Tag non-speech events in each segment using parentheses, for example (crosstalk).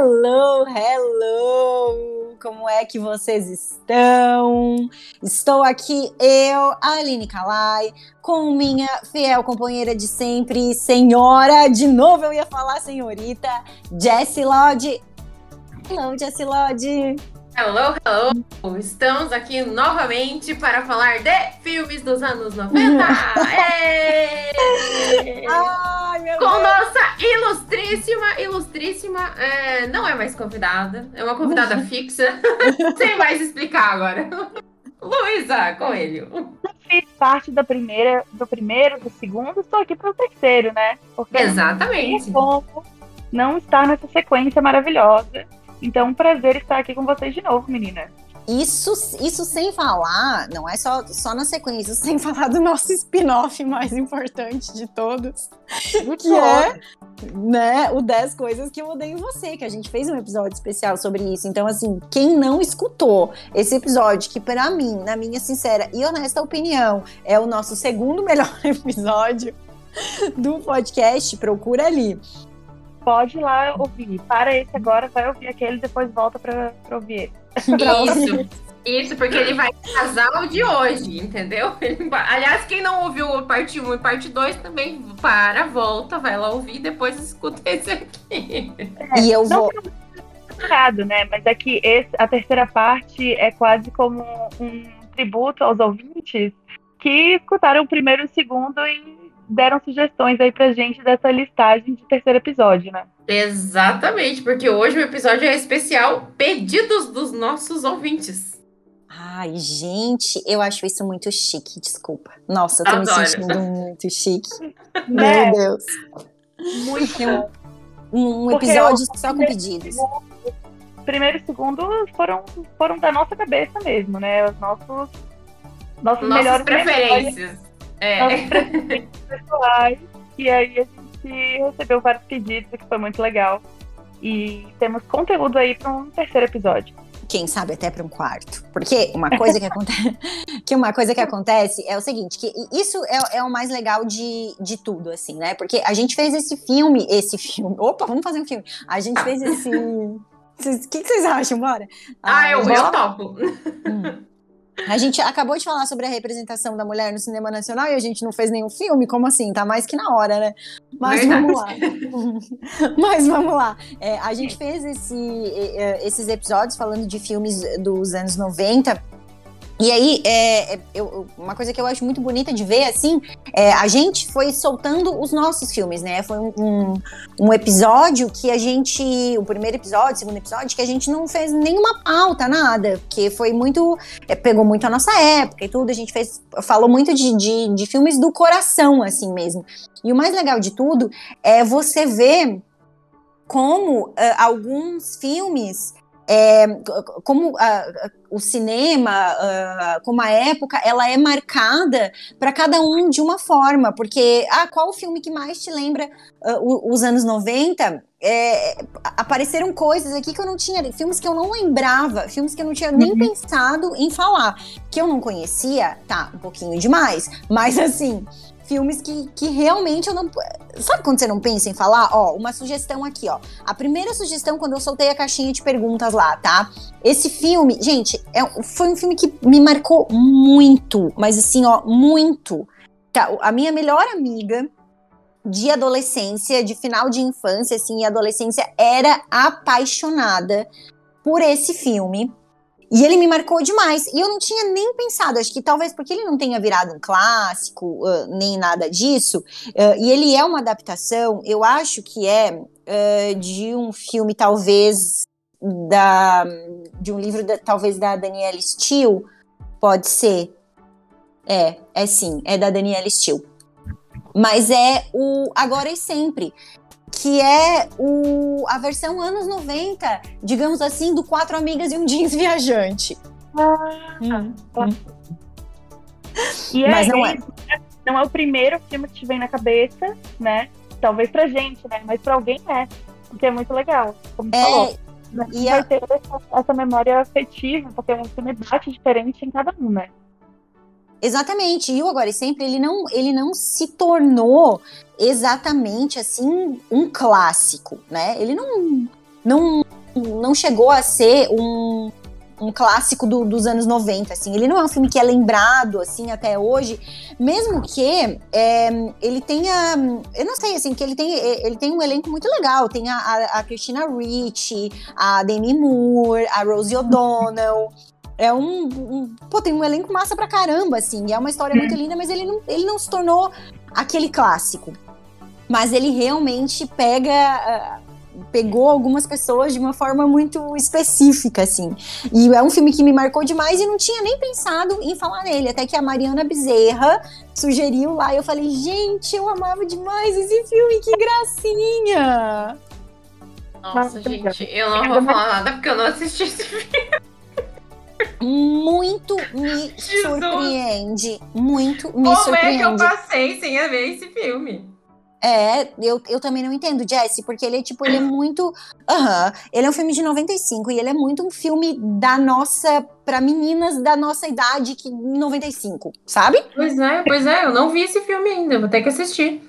Hello, hello! Como é que vocês estão? Estou aqui, eu, Aline Kalai, com minha fiel companheira de sempre, senhora, de novo eu ia falar senhorita, Jessie Lodge. Hello, Jessie Lodge! Hello, hello! Estamos aqui novamente para falar de filmes dos anos 90! (laughs) Ai, Com Deus. nossa ilustríssima, ilustríssima, é, não é mais convidada, é uma convidada fixa, (laughs) sem mais explicar agora. (laughs) Luísa Coelho. Fiz parte da primeira, do primeiro, do segundo, estou aqui para o terceiro, né? Porque Exatamente. Não como não estar nessa sequência maravilhosa então, um prazer estar aqui com vocês de novo, menina. Isso, isso sem falar, não é só, só na sequência, (laughs) sem falar do nosso spin-off mais importante de todos, que é né, o 10 coisas que eu odeio em você, que a gente fez um episódio especial sobre isso. Então, assim, quem não escutou esse episódio, que para mim, na minha sincera e honesta opinião, é o nosso segundo melhor (laughs) episódio do podcast, procura ali pode ir lá ouvir. Para esse agora, vai ouvir aquele, depois volta para ouvir Isso. (laughs) Isso, porque ele vai casar o de hoje, entendeu? aliás, quem não ouviu parte 1 e parte 2 também para, volta, vai lá ouvir e depois escuta (laughs) esse aqui. É, e eu vou. Errado, né? Mas é que esse, a terceira parte é quase como um tributo aos ouvintes que escutaram o primeiro e o segundo e deram sugestões aí pra gente dessa listagem de terceiro episódio, né? Exatamente, porque hoje o episódio é especial pedidos dos nossos ouvintes. Ai, gente, eu acho isso muito chique, desculpa. Nossa, eu tô Adoro. me sentindo muito chique. (laughs) Meu Deus. Muito. Um, um episódio só com pedidos. Primeiro e segundo foram, foram da nossa cabeça mesmo, né? Os nossos, nossos Nossas melhores preferências. É. pessoais. E aí a gente recebeu vários pedidos, que foi muito legal. E temos conteúdo aí para um terceiro episódio. Quem sabe até para um quarto. Porque uma coisa que acontece. (laughs) que uma coisa que acontece é o seguinte: que isso é, é, o mais legal de, de tudo, assim, né? Porque a gente fez esse filme, esse filme. Opa, vamos fazer um filme. A gente fez esse. (laughs) O que, que, vocês acham? Bora? Ah, ah eu, eu topo. Hum. A gente acabou de falar sobre a representação da mulher no cinema nacional e a gente não fez nenhum filme, como assim? Tá mais que na hora, né? Mas Verdade. vamos lá. (laughs) Mas vamos lá. É, a gente fez esse, esses episódios falando de filmes dos anos 90 e aí, é, é, eu, uma coisa que eu acho muito bonita de ver, assim, é, a gente foi soltando os nossos filmes, né? Foi um, um, um, episódio que a gente. O primeiro episódio, o segundo episódio, que a gente não fez nenhuma pauta, nada. Porque foi muito. É, pegou muito a nossa época e tudo. A gente fez. Falou muito de, de, de filmes do coração, assim mesmo. E o mais legal de tudo é você ver como uh, alguns filmes é, como uh, o cinema, uh, como a época, ela é marcada para cada um de uma forma, porque ah, qual o filme que mais te lembra uh, os anos 90? É, apareceram coisas aqui que eu não tinha, filmes que eu não lembrava, filmes que eu não tinha nem uhum. pensado em falar, que eu não conhecia, tá, um pouquinho demais, mas assim, filmes que, que realmente eu não. Sabe quando você não pensa em falar? Ó, uma sugestão aqui, ó. A primeira sugestão, quando eu soltei a caixinha de perguntas lá, tá? Esse filme, gente, é, foi um filme que me marcou muito, mas assim, ó, muito. Tá, a minha melhor amiga de adolescência, de final de infância, assim, e adolescência, era apaixonada por esse filme. E ele me marcou demais. E eu não tinha nem pensado, acho que talvez porque ele não tenha virado um clássico, uh, nem nada disso. Uh, e ele é uma adaptação, eu acho que é uh, de um filme, talvez, da, de um livro, da, talvez, da Danielle Steele. Pode ser. É, é sim, é da Danielle Steele. Mas é o Agora e Sempre que é o, a versão anos 90, digamos assim, do Quatro Amigas e um Jeans Viajante. Ah, hum, hum. E é, Mas não é. Não é o primeiro filme que te vem na cabeça, né? Talvez pra gente, né? Mas pra alguém é. Porque é muito legal, como é, falou. E vai a... ter essa, essa memória afetiva, porque é um filme bate diferente em cada um, né? Exatamente. E o Agora e Sempre, ele não, ele não se tornou exatamente assim um clássico, né? Ele não não, não chegou a ser um, um clássico do, dos anos 90, assim. Ele não é um filme que é lembrado, assim, até hoje, mesmo que é, ele tenha, eu não sei, assim, que ele tem, ele tem um elenco muito legal. Tem a, a, a Christina Ricci, a Demi Moore, a Rosie O'Donnell. É um, um, Pô, tem um elenco massa pra caramba, assim. É uma história muito linda, mas ele não, ele não se tornou aquele clássico. Mas ele realmente pega pegou algumas pessoas de uma forma muito específica, assim. E é um filme que me marcou demais e não tinha nem pensado em falar nele, até que a Mariana Bezerra sugeriu lá e eu falei, gente, eu amava demais esse filme, que gracinha! Nossa, gente, eu não vou falar nada porque eu não assisti esse filme. Muito me (laughs) Jesus. surpreende. Muito me Como surpreende. Como é que eu passei sem ver esse filme? É, eu, eu também não entendo, Jesse, porque ele é tipo, ele é muito. Aham. Ele é um filme de 95 e ele é muito um filme da nossa. para meninas da nossa idade, que 95, sabe? Pois é, pois é, eu não vi esse filme ainda, vou ter que assistir.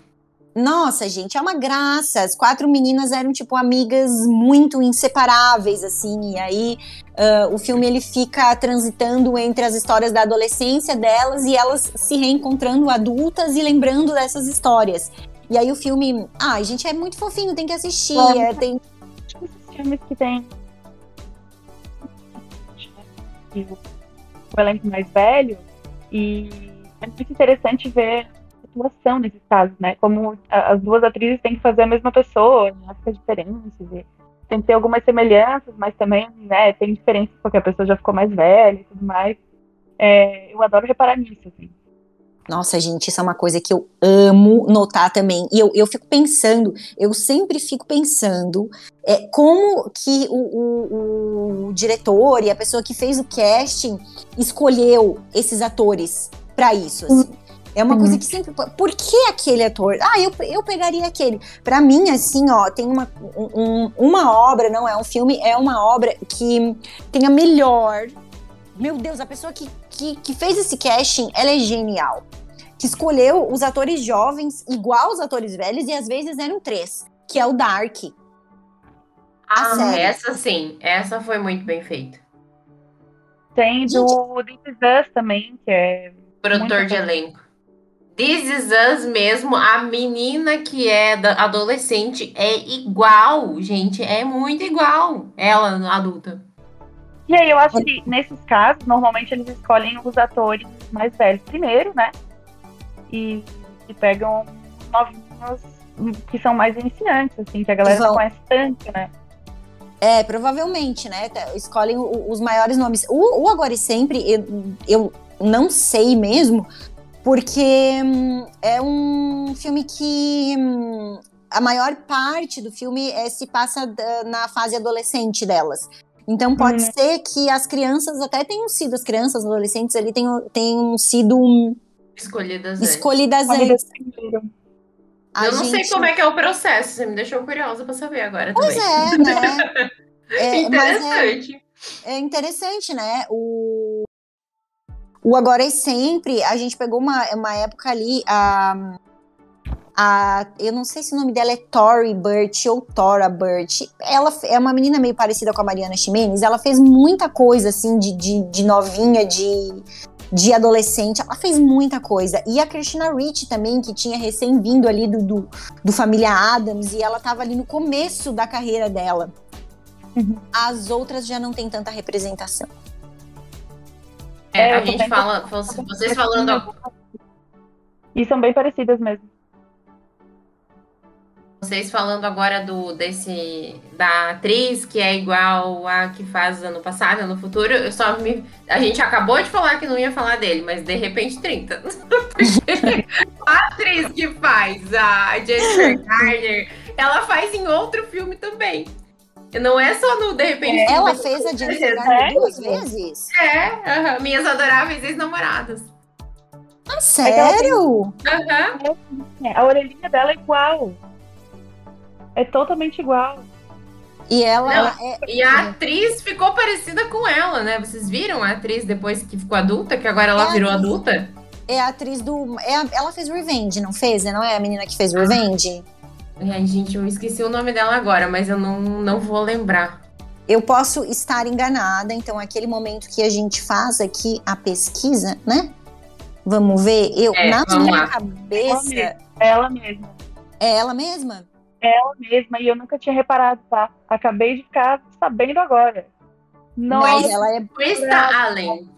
Nossa, gente, é uma graça. As quatro meninas eram, tipo, amigas muito inseparáveis, assim. E aí, uh, o filme, ele fica transitando entre as histórias da adolescência delas e elas se reencontrando adultas e lembrando dessas histórias. E aí o filme, ah, gente, é muito fofinho, tem que assistir. É, tem filmes que tem o elenco mais velho e é muito interessante ver a situação nesses casos, né? Como as duas atrizes têm que fazer a mesma pessoa, não fica diferenças. Tem que ter algumas semelhanças, mas também, né, tem diferenças porque a pessoa já ficou mais velha e tudo mais. É, eu adoro reparar nisso, assim. Nossa, gente, isso é uma coisa que eu amo notar também. E eu, eu fico pensando, eu sempre fico pensando é, como que o, o, o diretor e a pessoa que fez o casting escolheu esses atores para isso, assim. É uma uhum. coisa que sempre. Por que aquele ator? Ah, eu, eu pegaria aquele. Para mim, assim, ó, tem uma, um, uma obra, não é um filme, é uma obra que tem a melhor. Meu Deus, a pessoa que, que, que fez esse casting, ela é genial que escolheu os atores jovens igual os atores velhos e às vezes eram três, que é o Dark. Ah, essa sim, essa foi muito bem feita. Tem do This Is Us também, que é. Produtor de elenco. This Is Us mesmo, a menina que é adolescente é igual, gente, é muito igual ela adulta. E aí, eu acho que nesses casos, normalmente eles escolhem os atores mais velhos primeiro, né? e, e pegam novinhos que são mais iniciantes, assim, que a galera não conhece tanto, né? É, provavelmente, né? Escolhem os maiores nomes. O, o Agora e Sempre, eu, eu não sei mesmo, porque hum, é um filme que hum, a maior parte do filme é, se passa na fase adolescente delas. Então pode uhum. ser que as crianças até tenham sido, as crianças, adolescentes ali tenham, tenham sido hum, Escolhidas antes. Escolhidas antes. Eu não gente... sei como é que é o processo, você me deixou curiosa para saber agora pois também. é, né? (laughs) é, interessante. É, é, interessante, né? O, o Agora e Sempre, a gente pegou uma, uma época ali, a, a, eu não sei se o nome dela é Tori Burt ou Tora Burt. Ela é uma menina meio parecida com a Mariana Ximenes. Ela fez muita coisa, assim, de, de, de novinha, de de adolescente, ela fez muita coisa. E a Christina Ricci também, que tinha recém-vindo ali do, do, do, Família Adams, e ela tava ali no começo da carreira dela. Uhum. As outras já não tem tanta representação. É, a gente fala, vocês falando. E são bem parecidas mesmo. Vocês falando agora do desse da atriz que é igual a que faz ano passado, no futuro, eu só me a gente acabou de falar que não ia falar dele, mas de repente 30. (laughs) a atriz que faz a Jennifer Garner, ela faz em outro filme também. Não é só no De repente. É, ela fez a Jennifer Garner duas vezes? É, uh -huh, minhas adoráveis ex-namoradas. Ah, sério? Aham. Uh -huh. A orelhinha dela é igual. É totalmente igual. E ela, é... E a atriz ficou parecida com ela, né? Vocês viram a atriz depois que ficou adulta, que agora ela é virou atriz, adulta? É a atriz do. É a, ela fez Revenge, não fez? Não é a menina que fez Revenge? Ai, gente, eu esqueci o nome dela agora, mas eu não, não vou lembrar. Eu posso estar enganada, então aquele momento que a gente faz aqui a pesquisa, né? Vamos ver. Eu, É, na minha lá. cabeça. É ela mesma. É ela mesma? É ela mesma, e eu nunca tinha reparado, tá? Acabei de ficar sabendo agora. Nossa, Mas ela é Krista Allen.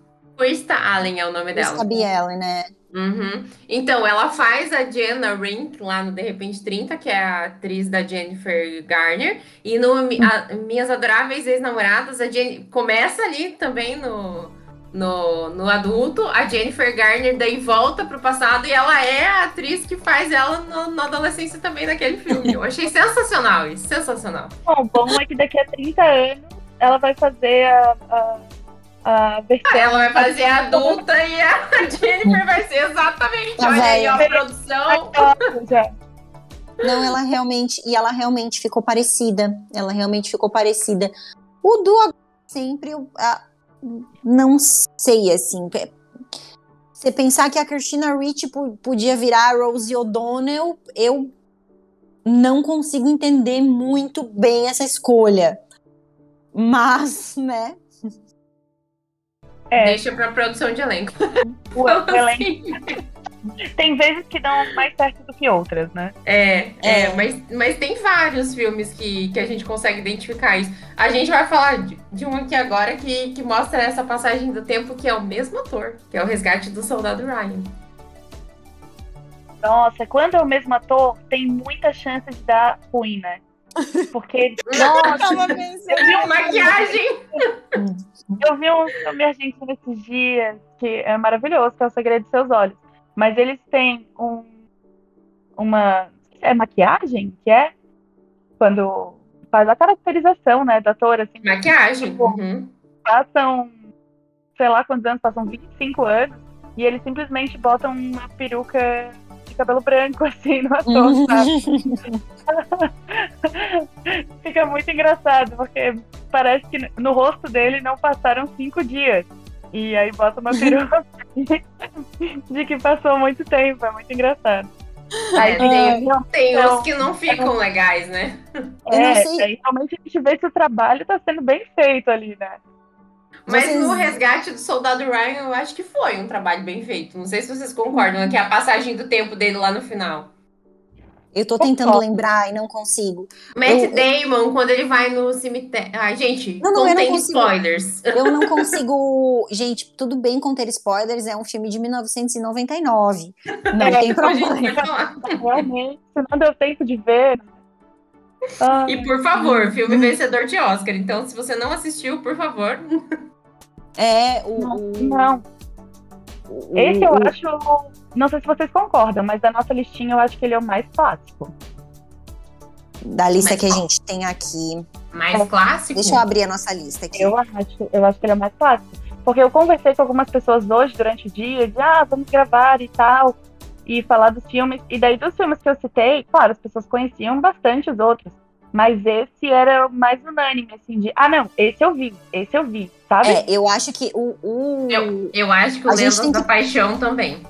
Krista Allen é o nome dela. Scabby Ellen, né? Uhum. Então, ela faz a Jenna Rink lá no De Repente 30, que é a atriz da Jennifer Garner. E no a- Minhas Adoráveis Ex-Namoradas, a Jen começa ali também no, no, no adulto. A Jennifer Garner daí volta pro passado e ela é a atriz que faz ela no- na adolescência também naquele filme. Eu achei sensacional isso, sensacional. bom, bom é que daqui a 30 anos ela vai fazer a, a, a versão. Ela vai fazer a adulta e a (laughs) Jennifer vai ser exatamente. Tá Olha aí, ó, a produção. Já. Não, ela realmente. E ela realmente ficou parecida. Ela realmente ficou parecida. O Du agora sempre. eu, ah, não sei, assim. Você pensar que a Christina Ricci po- podia virar a Rosie O'Donnell, eu não consigo entender muito bem essa escolha. Mas, né? É, Deixa pra produção de elenco. o (laughs) elenco Assim. (laughs) tem vezes que dão mais certo do que outras, né? É, é, É. mas, mas tem vários filmes que, que a gente consegue identificar isso. A gente vai falar de, de um aqui agora que, que mostra essa passagem do tempo que é o mesmo ator, que é o Resgate do Soldado Ryan. Nossa, quando é o mesmo ator, tem muita chance de dar ruim, né? Porque, (laughs) nossa, eu vi, um, Maquiagem! (laughs) eu vi um filme argentino esses dias que é maravilhoso, que é O Segredo de Seus Olhos. Mas eles têm um, uma. É maquiagem? Que é? Quando faz a caracterização, né, do ator, assim, Maquiagem. Uhum. passam, sei lá quantos anos, passam 25 anos, e eles simplesmente botam uma peruca cabelo branco, (laughs) assim, no ator, sabe? (laughs) Fica muito engraçado, porque parece que no rosto dele não passaram cinco dias. E aí bota uma (laughs) peruca de que passou muito tempo, é muito engraçado. Aí É, tem, tem, tem Então, uns que não ficam legais, né? Eu não é, realmente a gente vê se o trabalho tá sendo bem feito ali, né? Mas Vocês- no resgate do soldado Ryan, eu acho que foi um trabalho bem feito. Não sei se vocês concordam, que é a passagem do tempo dele lá no final. Eu tô tentando lembrar e não consigo. Matt Eu- Damon, quando ele vai no cemitério. Ai, gente, Não, não, eu não contém spoilers. Eu não (laughs) consigo. Gente, tudo bem conter spoilers, é um filme de 1999. Não É, tem problema. (laughs) Realmente, não deu tempo de ver. Ah, E por favor, filme vencedor de Oscar. Então, se você não assistiu, por favor. É, o. não, o- esse eu acho. Não sei se vocês concordam, mas da nossa listinha eu acho que ele é o mais clássico. Da lista Mas que a gente tem aqui. Mais clássico. Deixa eu abrir a nossa lista aqui. Eu acho, eu acho que ele é o mais clássico. Porque eu conversei com algumas pessoas hoje durante o dia, de ah, vamos gravar e tal, e falar dos filmes. E daí dos filmes que eu citei, claro, as pessoas conheciam bastante os outros. Mas esse era o mais unânime, assim, de ah, não, esse eu vi, esse eu vi, sabe? É, eu acho que o. o- Eu, eu acho que o A gente Lendas tem da que- Paixão também.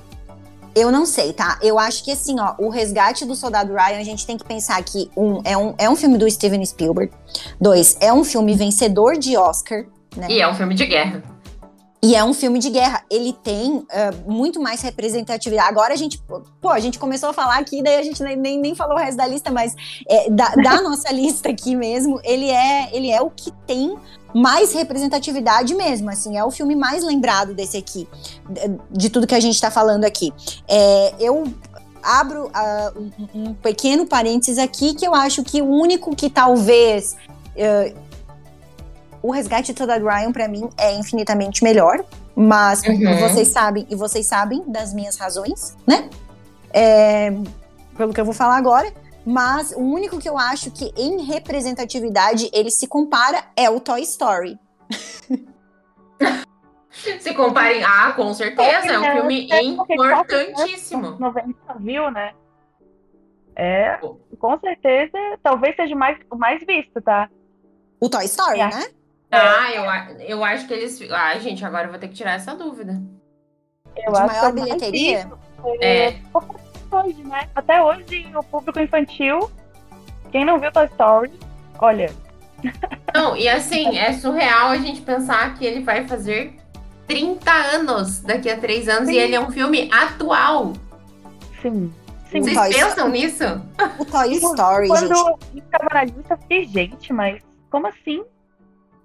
Eu não sei, tá? Eu acho que assim, ó, o resgate do soldado Ryan, a gente tem que pensar que um é um, é um filme do Steven Spielberg. Dois, é um filme vencedor de Oscar. Né? E é um filme de guerra. E é um filme de guerra. Ele tem ah, muito mais representatividade. Agora a gente, pô, a gente começou a falar aqui, daí a gente nem, nem, falou o resto da lista, mas é, da, (laughs) da nossa lista aqui mesmo, ele é, ele é o que tem mais representatividade mesmo. Assim, é o filme mais lembrado desse aqui, de, tudo que a gente tá falando aqui. É, eu abro ah, um, um pequeno parênteses aqui que eu acho que o único que talvez eh, o resgate de Soldado Ryan pra mim é infinitamente melhor, mas Uhum. vocês sabem e vocês sabem das minhas razões, né? É, pelo que eu vou falar agora. Mas o único que eu acho que em representatividade ele se compara é o Toy Story. Se comparem. Ah, com certeza. É um É, filme é importantíssimo. 90 viu, né? É, com certeza, talvez seja o mais, mais visto, tá? O Toy Story, É. né? Ah, eu, eu acho que eles. Ai, gente, agora eu vou ter que tirar essa dúvida. Eu De acho é maior bilheteria. É. hoje, né? Até hoje, o público infantil Quem não viu Toy Story, olha. (laughs) Não, e assim, é surreal a gente pensar que ele vai fazer 30 anos daqui a 3 anos Sim. e ele é um filme atual. Sim. Sim. Vocês Toy pensam nisso? O Toy Story, Quando gente. Quando eu estava na lista, fiquei, gente, mas como assim?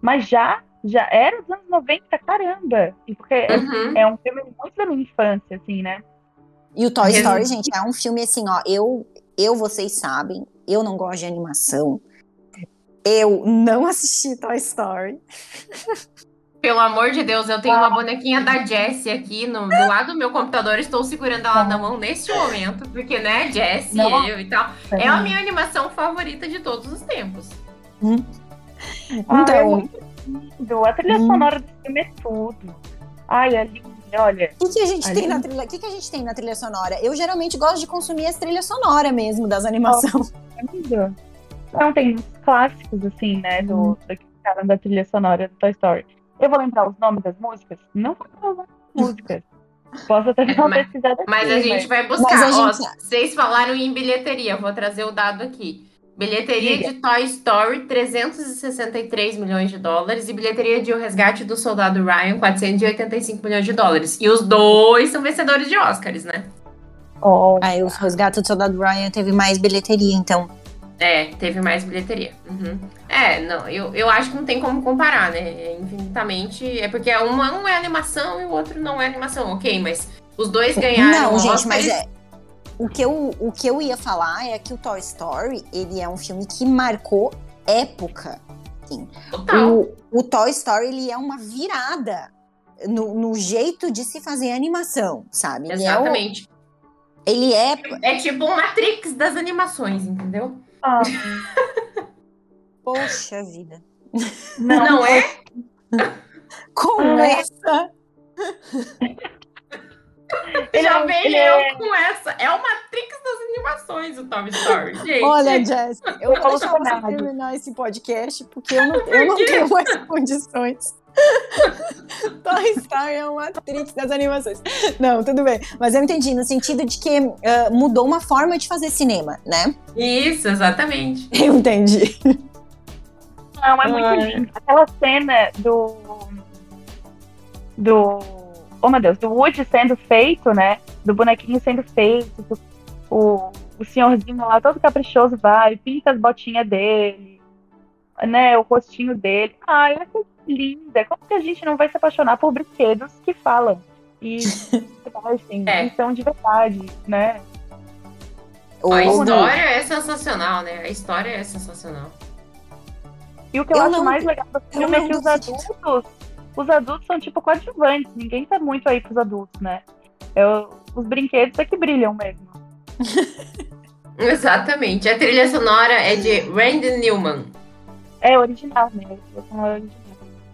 Mas já, já era dos anos 90, caramba! E porque uhum. é, é, um filme muito da minha infância, assim, né? E o Toy Story, gente, é um filme assim, ó, eu, eu, vocês sabem, eu não gosto de animação. Eu não assisti Toy Story. Pelo amor de Deus, eu tenho uma bonequinha da Jessie aqui no, do lado do meu computador. Estou segurando ela na mão neste momento, porque, né, Jessie, eu e tal. É a minha animação favorita de todos os tempos. Hum. Então. Ai, é a trilha hum. sonora do filme é tudo. Ai, é lindo, olha. O que, que a gente tem na trilha? O que, que a gente tem na trilha sonora? Eu geralmente gosto de consumir as trilhas sonoras mesmo das animações. Oh, é lindo. Não, tem uns clássicos, assim, né, do, hum. do, da trilha sonora do Toy Story. Eu vou lembrar os nomes das músicas? Não vou lembrar os nomes das músicas. Posso até (laughs) dar uma mas, pesquisada aqui, Mas a gente vai buscar. Ó, Vocês falaram em bilheteria, vou trazer o dado aqui. Bilheteria Diga. de Toy Story, 363 milhões de dólares. E bilheteria de O Resgate do Soldado Ryan, 485 milhões de dólares. E os dois são vencedores de Oscars, né? Oh. Aí o Resgate do Soldado Ryan teve mais bilheteria, então. É, teve mais bilheteria. Uhum. É, não, eu, eu acho que não tem como comparar, né? É infinitamente. É porque uma um é animação e o outro não é animação, ok, mas os dois ganharam. Não, gente, mas é. O que, eu, o que eu ia falar é que o Toy Story, ele é um filme que marcou época. Assim. O, o Toy Story, ele é uma virada no, no jeito de se fazer animação, sabe? Exatamente. Ele é, o, ele é... É tipo um Matrix das animações, entendeu? Ah. (laughs) Poxa vida. Não, não é? Com essa. (laughs) Já vem eu é... com essa. É o Matrix das animações, o Toy Story, (laughs) gente. Olha, Jess, eu vou deixar você terminar esse podcast, porque eu não, eu não tenho mais (laughs) condições. (laughs) Toy Story é uma Matrix das animações. Não, tudo bem. Mas eu entendi, no sentido de que uh, mudou uma forma de fazer cinema, né? Isso, exatamente. Eu entendi. Não, é muito lindo. Aquela cena do. Do. Oh meu Deus, do Woody sendo feito, né? Do bonequinho sendo feito. Do, o, o senhorzinho lá todo caprichoso vai, pinta as botinhas dele, né? O rostinho dele. Ai, é linda. Como que a gente não vai se apaixonar por brinquedos que falam? E (laughs) assim, é. são de verdade, né? A história é sensacional, né? A história é sensacional. E o que eu, eu acho não, mais legal do filme é que os adultos, os adultos são tipo coadjuvantes, ninguém tá muito aí pros adultos, né? Eu, os brinquedos é que brilham mesmo. (laughs) Exatamente. A trilha sonora é de Randy Newman. É original, né? A original.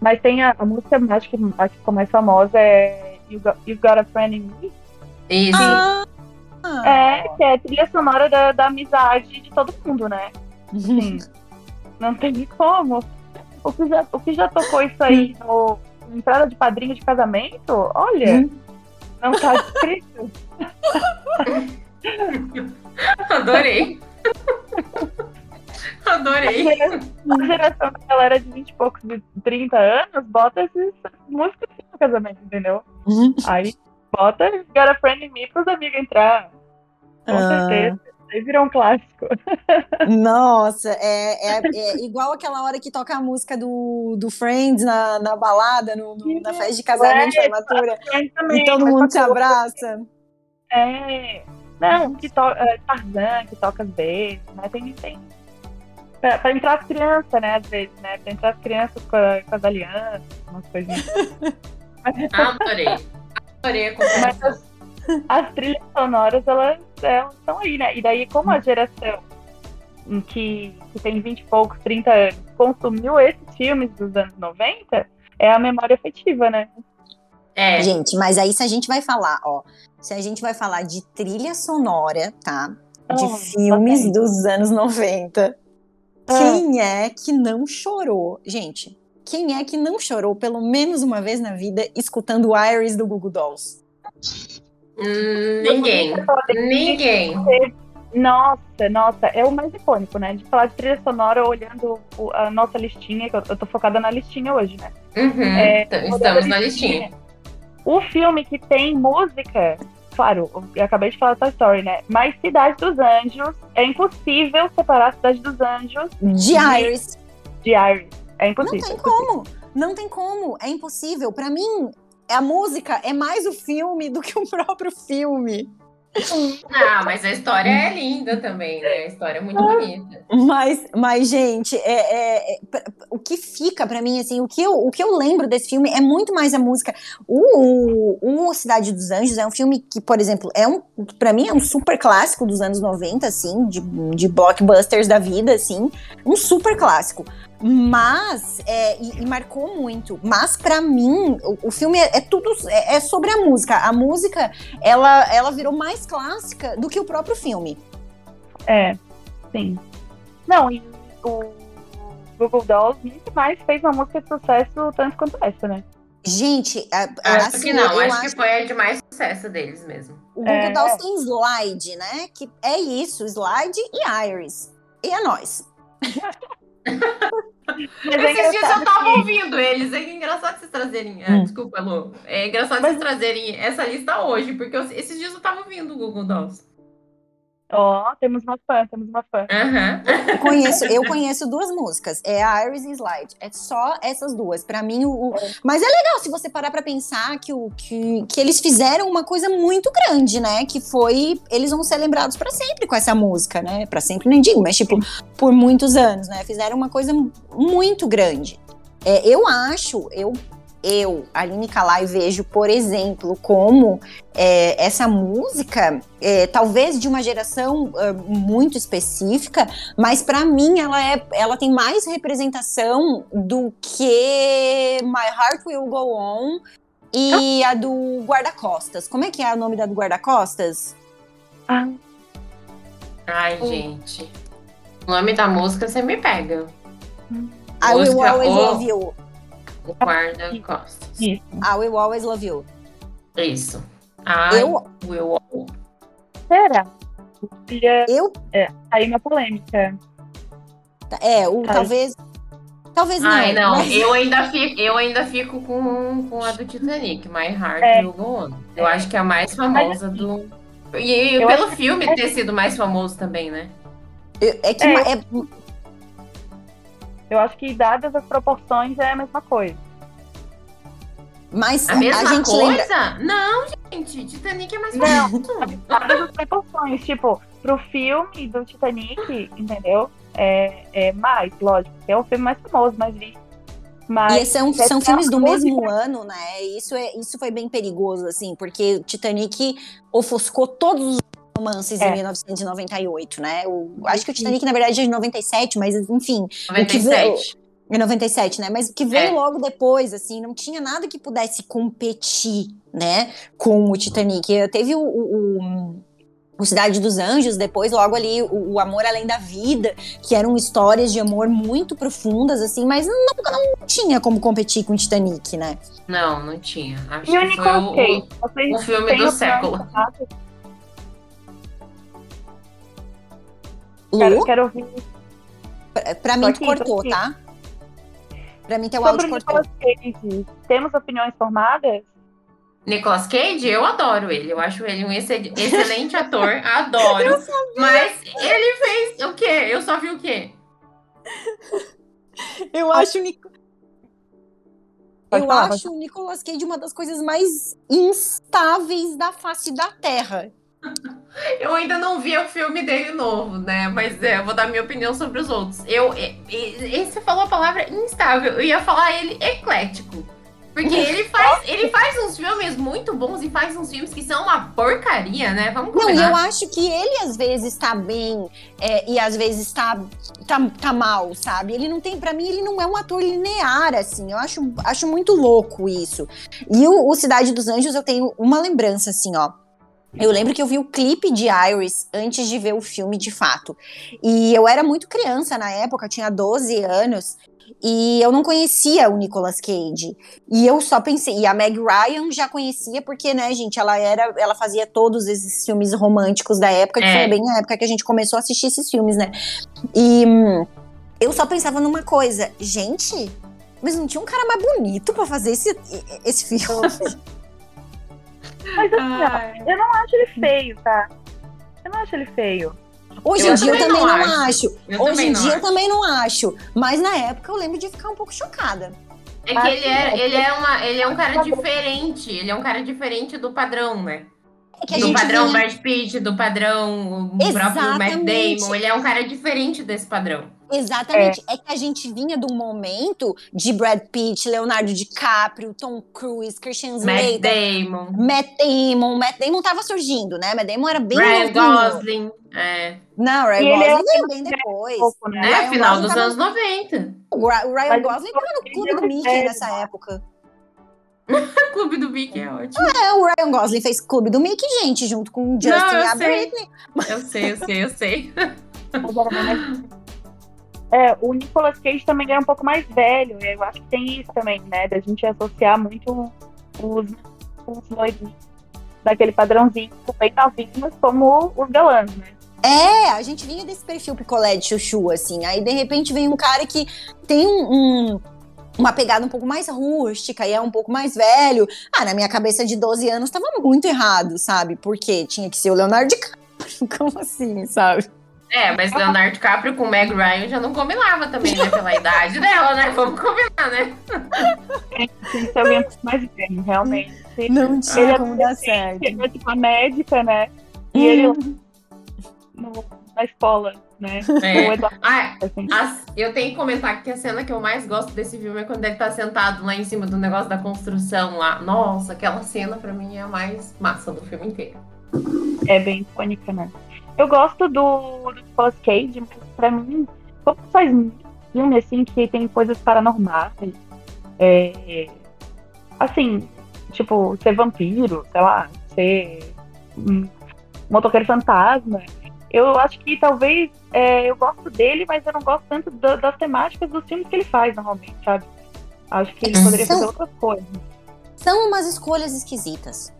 Mas tem a, a música, acho que, a que ficou mais famosa é You Got, you Got a Friend in Me. Isso. Ah. É, que é a trilha sonora da, da amizade de todo mundo, né? (laughs) Sim. não tem como. O que, já, o que já tocou isso aí no entrada de padrinho de casamento? Olha, hum. não tá escrito. Adorei. Adorei. A geração da galera de 20 e poucos, de 30 anos, bota esses músicas no casamento, entendeu? Uhum. Aí bota Got a Friend in Me pros amigos entrar. Com ah. certeza. Aí virou um clássico. (laughs) Nossa, é, é, é, igual aquela hora que toca a música do, do Friends na, na balada, no, no na festa de casamento de é, formatura. E todo mundo se abraça. É. Não, que toca é, Tarzan, que toca as vezes, né? Tem, tem Pra, pra, entrar as crianças, né, às vezes, né? Pra entrar as crianças com, a, com as alianças, umas coisinhas. (laughs) Adorei. Adorei a Mas as, as, trilhas sonoras, elas estão aí, né? E daí, como a geração em que, que tem 20 e poucos, 30 anos, consumiu esses filmes dos anos 90, é a memória afetiva, né? É. Gente, mas aí se a gente vai falar, ó, se a gente vai falar de trilha sonora, tá? De oh, filmes okay. dos anos 90, ah. Quem é que não chorou? Gente, quem é que não chorou pelo menos uma vez na vida escutando o Iris do Google Dolls? Hum, ninguém. Ninguém. Nossa, nossa, é o mais icônico, né? De falar de trilha sonora olhando a nossa listinha, que eu, eu tô focada na listinha hoje, né? Uhum, é, estamos na listinha. O filme que tem música, claro, eu acabei de falar Toy Story, né? Mas Cidade dos Anjos, é impossível separar Cidade dos Anjos de Iris. De Iris. É impossível. Não tem é como. Não tem como. É impossível. Para mim, a música é mais o filme do que o próprio filme. Ah, mas a história é linda também, né? A história é muito bonita. Mas, mas gente, é, é, é o que fica para mim, assim, o que, eu, o que eu lembro desse filme é muito mais a música. O, o, o Cidade dos Anjos é um filme que, por exemplo, é um, para mim é um super clássico dos anos 90, assim, de, de blockbusters da vida, assim, um super clássico. Mas, é, e, e, marcou muito. Mas, para mim, o, o, filme é, é tudo é, é, sobre a música. A música, ela, ela virou mais clássica do que o próprio filme. É, sim. Não, e o Google Dolls nunca mais fez uma música de sucesso tanto quanto essa, né? Gente, a, acho assim, que não, acho, acho, que foi a de mais sucesso deles mesmo. O Google é, Dolls tem slide, né? Que é isso, slide e iris. E é nós. (laughs) É Esses dias eu tava ouvindo eles. É engraçado vocês trazerem. Ah, hum. desculpa, Lu. É engraçado Mas... vocês trazerem essa lista hoje, porque eu, esses dias eu tava ouvindo o Google Dolls. Ó, oh, temos uma fã, temos uma fã. Uhum. Eu, conheço, eu conheço duas músicas, é a Iris e Slide. É só essas duas. Para mim, o, o, Mas é legal se você parar pra pensar que, o, que, que eles fizeram uma coisa muito grande, né? Que foi. Eles vão ser lembrados para sempre com essa música, né? Pra sempre nem digo, mas tipo, por muitos anos, né? Fizeram uma coisa muito grande. É, eu acho, eu eu, Aline Kalai, vejo, por exemplo, como é, essa música, é, talvez de uma geração é, muito específica, mas para mim ela, é, ela tem mais representação do que My Heart Will Go On e ah. a do Guarda-Costas. Como é que é o nome da do Guarda-Costas? Ah. Ai, gente. O nome da música você me pega. I Will Always Love You. O guarda-costas. I will always love you. Isso. I eu... will Será? Eu? É, aí uma polêmica. É, o, talvez. Talvez não. Ai, não. Mas... Eu, ainda fico, eu ainda fico com, com a do Titanic, My Heart é. Will Go On. Eu é. acho que é a mais famosa mas, do. E, e pelo filme é... ter sido mais famoso também, né? É que é. é eu acho que, dadas as proporções, é a mesma coisa. Mas a mesma a gente coisa? Lembra... Não, gente. Titanic é mais Não, dadas as proporções. Tipo, pro filme do Titanic, entendeu? É, é mais, lógico. É o filme mais famoso, mais visto. Mas e são, são filmes do mesmo ano, né? Isso, é, isso foi bem perigoso, assim, porque Titanic ofuscou todos os romances é. em 1998, né? O, acho que o Titanic, na verdade, é de 97, mas enfim. 97. Em 97, né? Mas o que veio é. logo depois, assim, não tinha nada que pudesse competir, né, com o Titanic. Teve o, o, o Cidade dos Anjos, depois logo ali o, o, Amor Além da Vida, que eram histórias de amor muito profundas, assim, mas não, não tinha como competir com o Titanic, né? Não, não tinha. Acho e que foi o, o, o filme do século. Quero, quero ouvir. Pra mim, tu cortou, tá? Pra mim, teu áudio cortou. Cage, temos opiniões formadas? Nicolas Cage, eu adoro ele. Eu acho ele um (laughs) excelente ator. Adoro. Mas ele fez o quê? Eu só vi o quê? (laughs) Eu acho eu acho o Nicolas Cage uma das coisas mais instáveis da face da Terra. Eu ainda não vi o filme dele novo, né? Mas é, vou dar minha opinião sobre os outros. Eu, e, você falou a palavra instável. Eu ia falar ele eclético. Porque ele faz, ele faz uns filmes muito bons e faz uns filmes que são uma porcaria, né? Vamos combinar. Não, eu acho que ele às vezes tá bem é, e às vezes tá, tá, tá mal, sabe? Ele não tem, para mim, ele não é um ator linear, assim. Eu acho, acho muito louco isso. E o, o Cidade dos Anjos, eu tenho uma lembrança, assim, ó eu lembro que eu vi o clipe de Iris antes de ver o filme de fato. E eu era muito criança na época, tinha 12 anos. E eu não conhecia o Nicolas Cage. E eu só pensei, e a Meg Ryan já conhecia porque, né, gente, ela era, ela fazia todos esses filmes românticos da época, que é. foi bem a época que a gente começou a assistir esses filmes, né? E hum, eu só pensava numa coisa, gente, mas não tinha um cara mais bonito para fazer esse, esse filme. (laughs) Mas assim, ó, eu não acho ele feio, tá? Eu não acho ele feio. Hoje eu em dia eu também não, acho. acho. Hoje em dia acho. eu também não acho. Mas na época eu lembro de ficar um pouco chocada. É que ele é, ele, é uma, ele é um cara diferente. Ele é um cara diferente do padrão, né? É do padrão vinha... Brad Pitt, do padrão o próprio Matt Damon. Ele é um cara diferente desse padrão. Exatamente. É. é. que a gente vinha de um momento de Brad Pitt, Leonardo DiCaprio, Tom Cruise, Christian Slater. Matt Damon. Matt Damon. Matt Damon tava surgindo, né? Matt Damon era bem Ryan Gosling. É. Não, Ryan e Gosling veio bem depois. Pouco, né? É, final dos tava... anos 90. O Ryan Gosling tava no clube do Mickey nessa época. (laughs) Clube do Mickey é ótimo. É, o Ryan Gosling fez Clube do Mickey, gente, junto com o Justin Não, e a sei. Britney. Eu sei, eu sei, eu sei. (laughs) É, o Nicolas Cage também é um pouco mais velho, eu acho que tem isso também, né? Da gente associar muito os, os daquele padrãozinho bem novinhos como os galãs, né? É, a gente vinha desse perfil picolé de chuchu, assim. Aí, de repente, vem um cara que tem um, um uma pegada um pouco mais rústica e é um pouco mais velho. Ah, na minha cabeça de 12 anos tava muito errado, sabe? Porque tinha que ser o Leonardo DiCaprio. (laughs) Como assim, sabe? É, mas Leonardo DiCaprio com Meg Ryan já não combinava também, né? Pela idade dela, né? Vamos combinar, né? Tem que ser alguém mais velho, realmente. Não tinha ele é como dar certo. Ele é tipo a médica, né? E hum. ele no, na escola né? É. Ah, assim. as, eu tenho que comentar que a cena que eu mais gosto desse filme é quando ele tá sentado lá em cima do negócio da construção lá. Nossa, aquela cena pra mim é a mais massa do filme inteiro. É bem icônica, né? Eu gosto do, do Nicolas Cage, mas pra mim, como faz filme assim que tem coisas paranormais, é, assim, tipo, ser vampiro, sei lá, ser um motoqueiro fantasma. Eu acho que talvez é, eu gosto dele, mas eu não gosto tanto do, das temáticas dos filmes que ele faz normalmente, sabe? Acho que ele poderia são, fazer outras coisas. São umas escolhas esquisitas.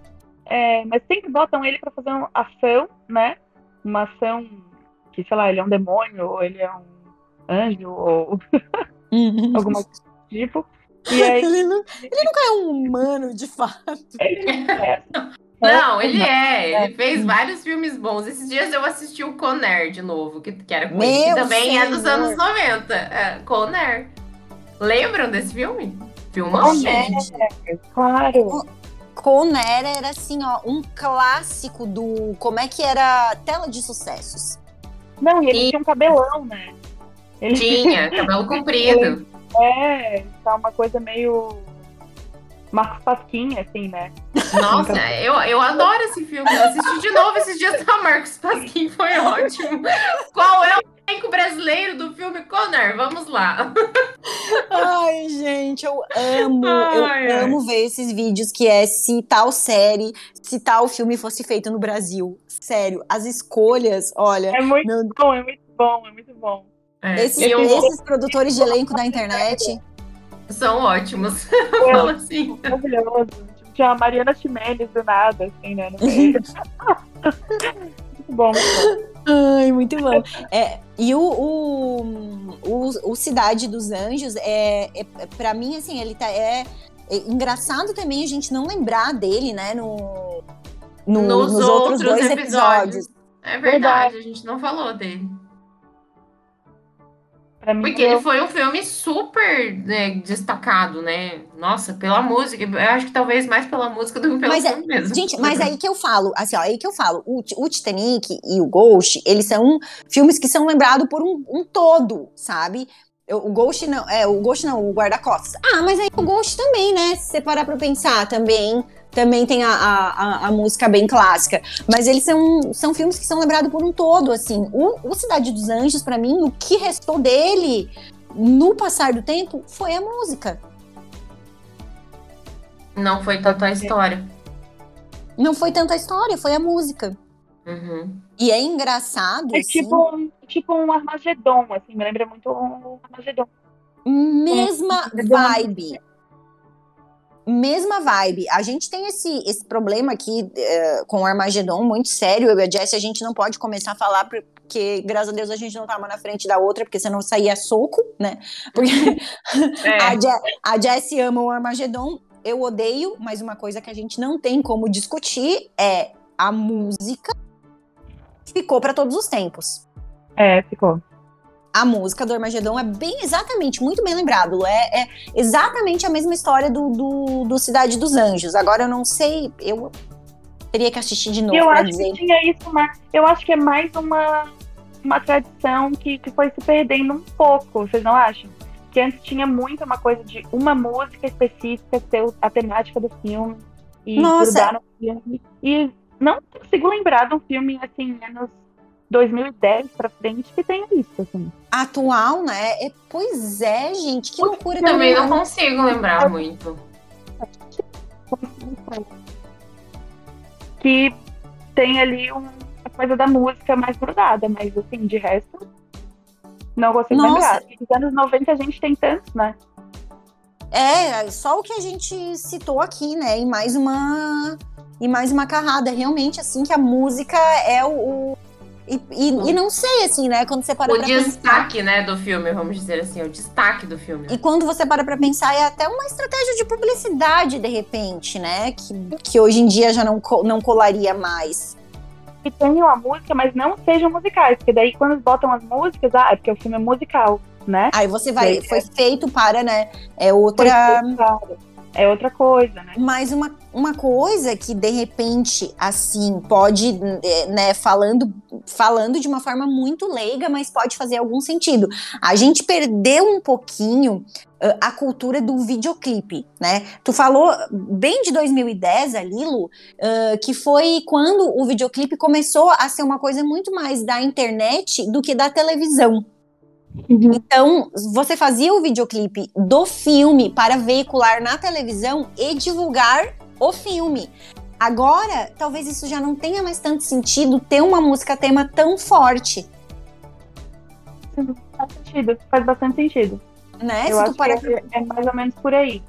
É, mas sempre botam ele para fazer uma ação, né? Uma ação que, sei lá, ele é um demônio, ou ele é um anjo, ou uhum. (laughs) alguma coisa tipo. E (laughs) aí... ele, não, ele nunca é um humano, de fato. Ele é. (laughs) Não, ele é. Ele fez vários filmes bons. Esses dias eu assisti o Conner de novo, que, que era com ele, que também senhor. é dos anos 90. É, Conner. Lembram desse filme? Filmão, gente. Claro. Conner era assim, ó, um clássico do. Como é que era? Tela de sucessos. Não, e ele e... tinha um cabelão, né? Ele tinha, (laughs) cabelo comprido. É, tá uma coisa meio Marcos Pasquim, assim, né? Nossa, então... eu, eu adoro esse filme. Eu assisti de novo esses dias da Marcos Pasquim, foi ótimo. Qual é o elenco brasileiro do filme Connor? Vamos lá. Ai, gente, eu amo, ai, eu ai. amo ver esses vídeos que é se tal série, se tal filme fosse feito no Brasil. Sério, as escolhas, olha. É muito meu... bom, é muito bom, é muito bom. É. Esses, eu... esses produtores de elenco da internet são ótimos. É, (laughs) Fala assim. Maravilhoso. Tinha a Mariana Chimenez do nada, assim, né? (laughs) muito bom, muito bom. Ai, muito bom. É, e o, o, o, o, Cidade dos Anjos, é, é, para mim, assim, ele tá, é, é, engraçado também a gente não lembrar dele, né, no, no nos, nos, outros, outros dois episódios. episódios. É verdade, verdade, a gente não falou dele. Mim, Porque eu... ele foi um filme super né, destacado, né? Nossa, pela música. Eu acho que talvez mais pela música do que pelo mas é, filme é, mesmo. Gente, mas (laughs) aí que eu falo, assim, ó, aí que eu falo, o, o Titanic e o Ghost, eles são filmes que são lembrados por um, um todo, sabe? O Ghost não, é, o Ghost não, o Guarda-Costas. Ah, mas aí o Ghost também, né? Se você parar pra pensar, também também tem a, a, a, música bem clássica. Mas eles são, são filmes que são lembrados por um todo, assim. O, o Cidade dos Anjos, para mim, o que restou dele no passar do tempo foi a música. Não foi tanta história. Não foi tanta história, foi a música. Uhum. E é engraçado. É assim, tipo, um, tipo um Armagedon, assim, me lembra muito um Armagedon. mesma vibe mesma vibe. A gente tem esse, esse problema aqui uh, com o Armagedon muito sério. Eu e a Jessie, a gente não pode começar a falar porque, graças a Deus, a gente não tá uma na frente da outra, porque senão saía soco, né? Porque é. (laughs) a, Je a Jessie ama o Armagedon, eu odeio, mas uma coisa que a gente não tem como discutir é a música ficou para todos os tempos. É, ficou a música do Armagedon é bem exatamente, muito bem lembrado. É, é exatamente a mesma história do, do, do, Cidade dos Anjos. Agora eu não sei, eu teria que assistir de novo. Eu acho dizer. que tinha isso, mas eu acho que é mais uma, uma tradição que, que foi se perdendo um pouco, vocês não acham? Que antes tinha muito uma coisa de uma música específica ser a temática do filme. E Nossa. no filme. E não consigo lembrar de um filme assim, menos 2010 para frente que tem isso, assim. Atual, né? É, pois é, gente, que loucura. Também não consigo lembrar muito. Que tem ali uma coisa da música mais grudada, mas assim, de resto, não consigo Nossa. lembrar. Nos anos 90 a gente tem tantos, né? É, só o que a gente citou aqui, né? E mais uma e mais uma carrada. Realmente, assim, que a música é o, e, e, e, não sei, assim, né? Quando você para o pra destaque, pensar... né, do filme, vamos dizer assim, o destaque do filme. E quando você para pra pensar, é até uma estratégia de publicidade, de repente, né? Que, que hoje em dia já não, não colaria mais. Que tenham a música, mas não sejam musicais, porque daí quando botam as músicas, ah, é porque o filme é musical, né? Aí você vai, foi feito para, né? É outra é outra coisa, né? Mas uma, uma coisa que, de repente, assim, pode, é, né, falando, falando de uma forma muito leiga, mas pode fazer algum sentido. A gente perdeu um pouquinho a cultura do videoclipe, né? Tu falou bem de 2010 ali, Lu, uh, que foi quando o videoclipe começou a ser uma coisa muito mais da internet do que da televisão. Uhum. Então, você fazia o videoclipe do filme para veicular na televisão e divulgar o filme. Agora, talvez isso já não tenha mais tanto sentido ter uma música tema tão forte. Faz sentido, faz bastante sentido. Né? Eu acho para... que é, é mais ou menos por aí.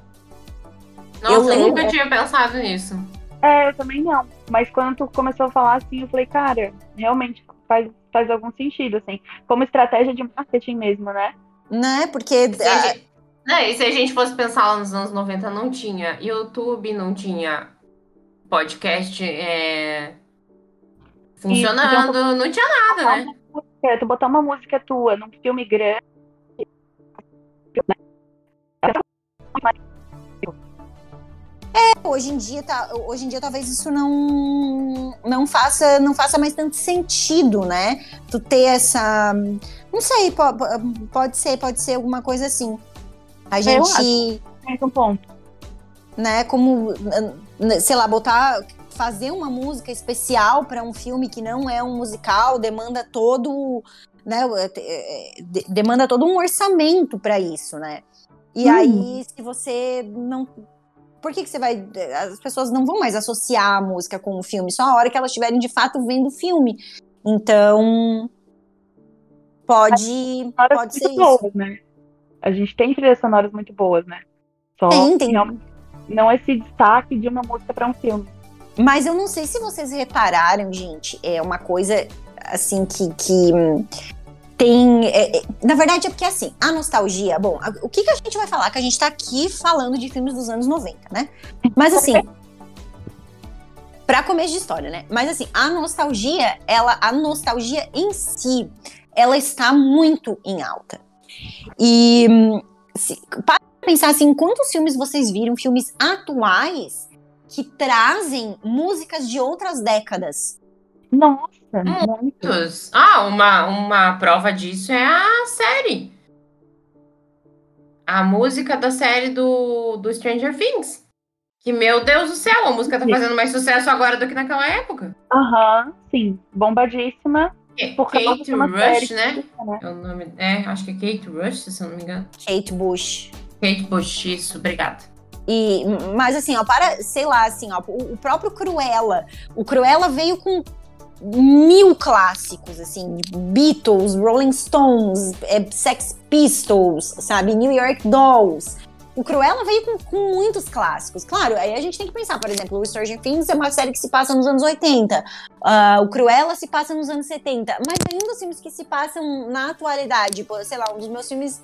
Nossa, eu, eu nunca tinha pensado nisso. É, eu também não. Mas quando tu começou a falar assim, eu falei, cara, realmente faz faz algum sentido, assim, como estratégia de marketing mesmo, né? Né, porque. Se a gente, né, e se a gente fosse pensar lá nos anos 90, não tinha YouTube, não tinha podcast é, funcionando, e, não tinha nada, né? Música, tu botar uma música tua num filme grande. É, hoje em dia tá, hoje em dia talvez isso não não faça não faça mais tanto sentido, né? Tu ter essa, não sei, pode, pode ser, pode ser alguma coisa assim. A gente tem um ponto, né? Como sei lá, botar fazer uma música especial para um filme que não é um musical demanda todo, né? É, demanda todo um orçamento para isso, né? E hum. aí, se você não por que, que você vai. As pessoas não vão mais associar a música com o filme, só a hora que elas estiverem de fato vendo o filme. Então. Pode, pode ser boas, isso. Né? A gente tem trilhas sonoras muito boas, né? Só tem, tem. Não, não esse destaque de uma música para um filme. Mas eu não sei se vocês repararam, gente, é uma coisa assim que, que tem. É, é, na verdade, é porque assim, a nostalgia. Bom, a, o que, que a gente vai falar? Que a gente tá aqui falando de filmes dos anos 90, né? Mas assim. (laughs) para começo de história, né? Mas assim, a nostalgia, ela, a nostalgia em si, ela está muito em alta. E se, para pensar assim, quantos filmes vocês viram, filmes atuais, que trazem músicas de outras décadas? Nossa, muitos. Ah, uma, uma prova disso é a série. A música da série do, do Stranger Things. Que, meu Deus do céu, a música tá fazendo mais sucesso agora do que naquela época. Aham, uhum, sim. Bombadíssima. Kate Rush, né? né? É o nome. É, acho que é Kate Rush, se eu não me engano. Kate Bush. Kate Bush, isso, obrigada. E, mas assim, ó, para, sei lá, assim, ó, o, o próprio Cruella. O Cruella veio com mil clássicos, assim, Beatles, Rolling Stones, é, Sex Pistols, sabe, New York Dolls. O Cruella veio com, com, muitos clássicos. Claro, aí a gente tem que pensar, por exemplo, o Stranger Things é uma série que se passa nos anos 80. Uh, ah, o Cruella se passa nos anos 70. Mas ainda os filmes que se passam na atualidade, sei lá, um dos meus filmes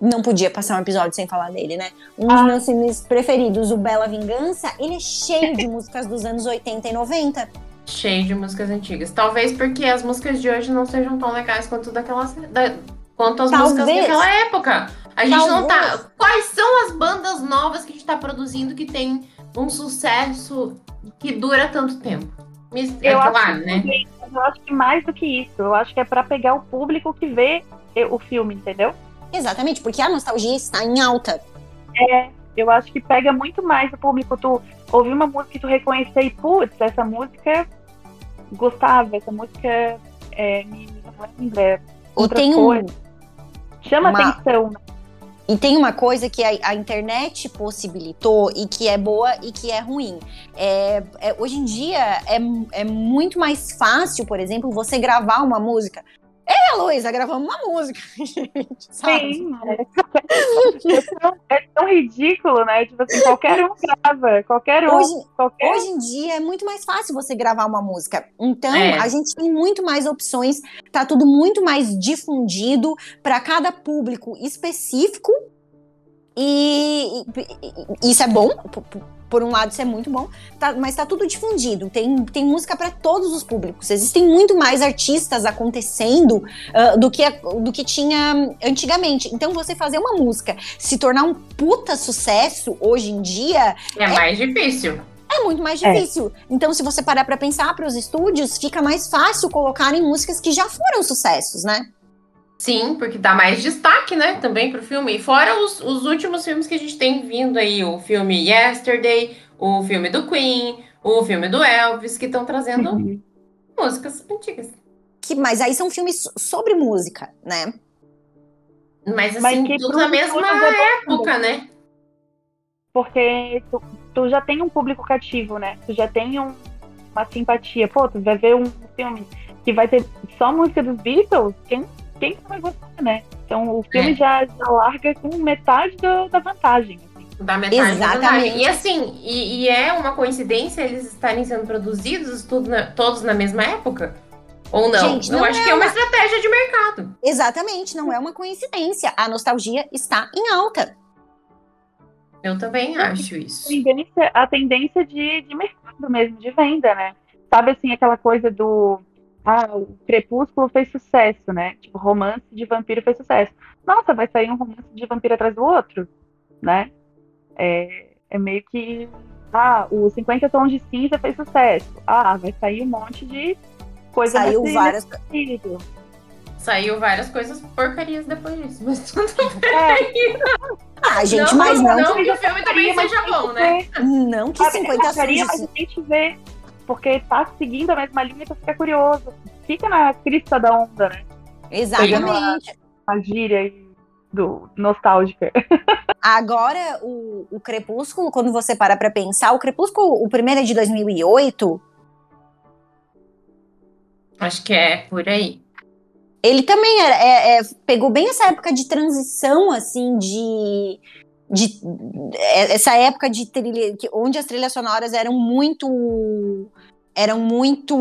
não podia passar um episódio sem falar dele, né? Um dos ah. meus filmes preferidos, o Bela Vingança, ele é cheio de músicas dos anos 80 e 90. Cheio de músicas antigas. Talvez porque as músicas de hoje não sejam tão legais quanto daquelas. Da, quanto as Talvez. músicas daquela época. A gente Talvez. não tá. Quais são as bandas novas que a gente tá produzindo que tem um sucesso que dura tanto tempo? É eu, claro, acho né? que, eu acho que mais do que isso. Eu acho que é para pegar o público que vê o filme, entendeu? Exatamente, porque a nostalgia está em alta. É, eu acho que pega muito mais o público. Tu ouvir uma música e tu reconhecer e, putz, essa música gostava, essa música é, me, lembra outra e tem coisa. Um, Chama uma... atenção, né? E tem uma coisa que a, a, internet possibilitou e que é boa e que é ruim. É, é, hoje em dia é, é muito mais fácil, por exemplo, você gravar uma música. É, Luísa, gravamos uma música, (laughs) gente, sabe? Sim, é. É, tão, é tão ridículo, né? Tipo assim, qualquer um grava, qualquer um. Hoje, qualquer... hoje em dia é muito mais fácil você gravar uma música. Então, é. a gente tem muito mais opções, tá tudo muito mais difundido para cada público específico. E, e isso é bom, por um lado, isso é muito bom, tá, mas tá tudo difundido. Tem, tem música para todos os públicos. Existem muito mais artistas acontecendo uh, do, que, do que tinha antigamente. Então, você fazer uma música se tornar um puta sucesso hoje em dia. É, é mais difícil. É muito mais difícil. É. Então, se você parar para pensar para os estúdios, fica mais fácil colocarem músicas que já foram sucessos, né? Sim, porque dá mais destaque, né, também pro filme. E fora os, os últimos filmes que a gente tem vindo aí, o filme Yesterday, o filme do Queen, o filme do Elvis, que estão trazendo uhum. músicas antigas. Que, mas aí são filmes sobre música, né? Mas assim, mas tudo na mesma época, né? Porque tu, tu, já tem um público cativo, né? Tu já tem um, uma simpatia. Pô, tu vai ver um filme que vai ter só música dos Beatles, quem quem vai gostar, né? Então o filme é. já, já, larga com metade do, da vantagem. Assim. Da metade Exatamente. da vantagem. E assim, e, e, é uma coincidência eles estarem sendo produzidos tudo na, todos na mesma época? Ou não? Gente, não Eu acho é que é uma... uma estratégia de mercado. Exatamente, não é uma coincidência. A nostalgia está em alta. Eu também acho isso. A tendência, a tendência de, de mercado mesmo, de venda, né? Sabe assim, aquela coisa do ah, o Crepúsculo fez sucesso, né? Tipo, romance de vampiro fez sucesso. Nossa, vai sair um romance de vampiro atrás do outro, né? É, é meio que. Ah, o 50 Tons de Cinza fez sucesso. Ah, vai sair um monte de coisa Saiu várias. Saiu várias coisas porcarias depois disso, mas tudo bem. É. Ah, gente, não, mas não. Não que o filme também seja bom, né? Não que 50 Tons de Cinza. A gente vê porque tá seguindo a mesma linha, tu fica curioso. Fica na crista da onda, né? Exatamente. A, a gíria aí do nostálgica. (laughs) Agora, o, o Crepúsculo, quando você para pra pensar, o Crepúsculo, o primeiro é de 2008. Acho que é por aí. Ele também era, é, é, pegou bem essa época de transição, assim, de de é, essa época de trilha, onde as trilhas sonoras eram muito eram muito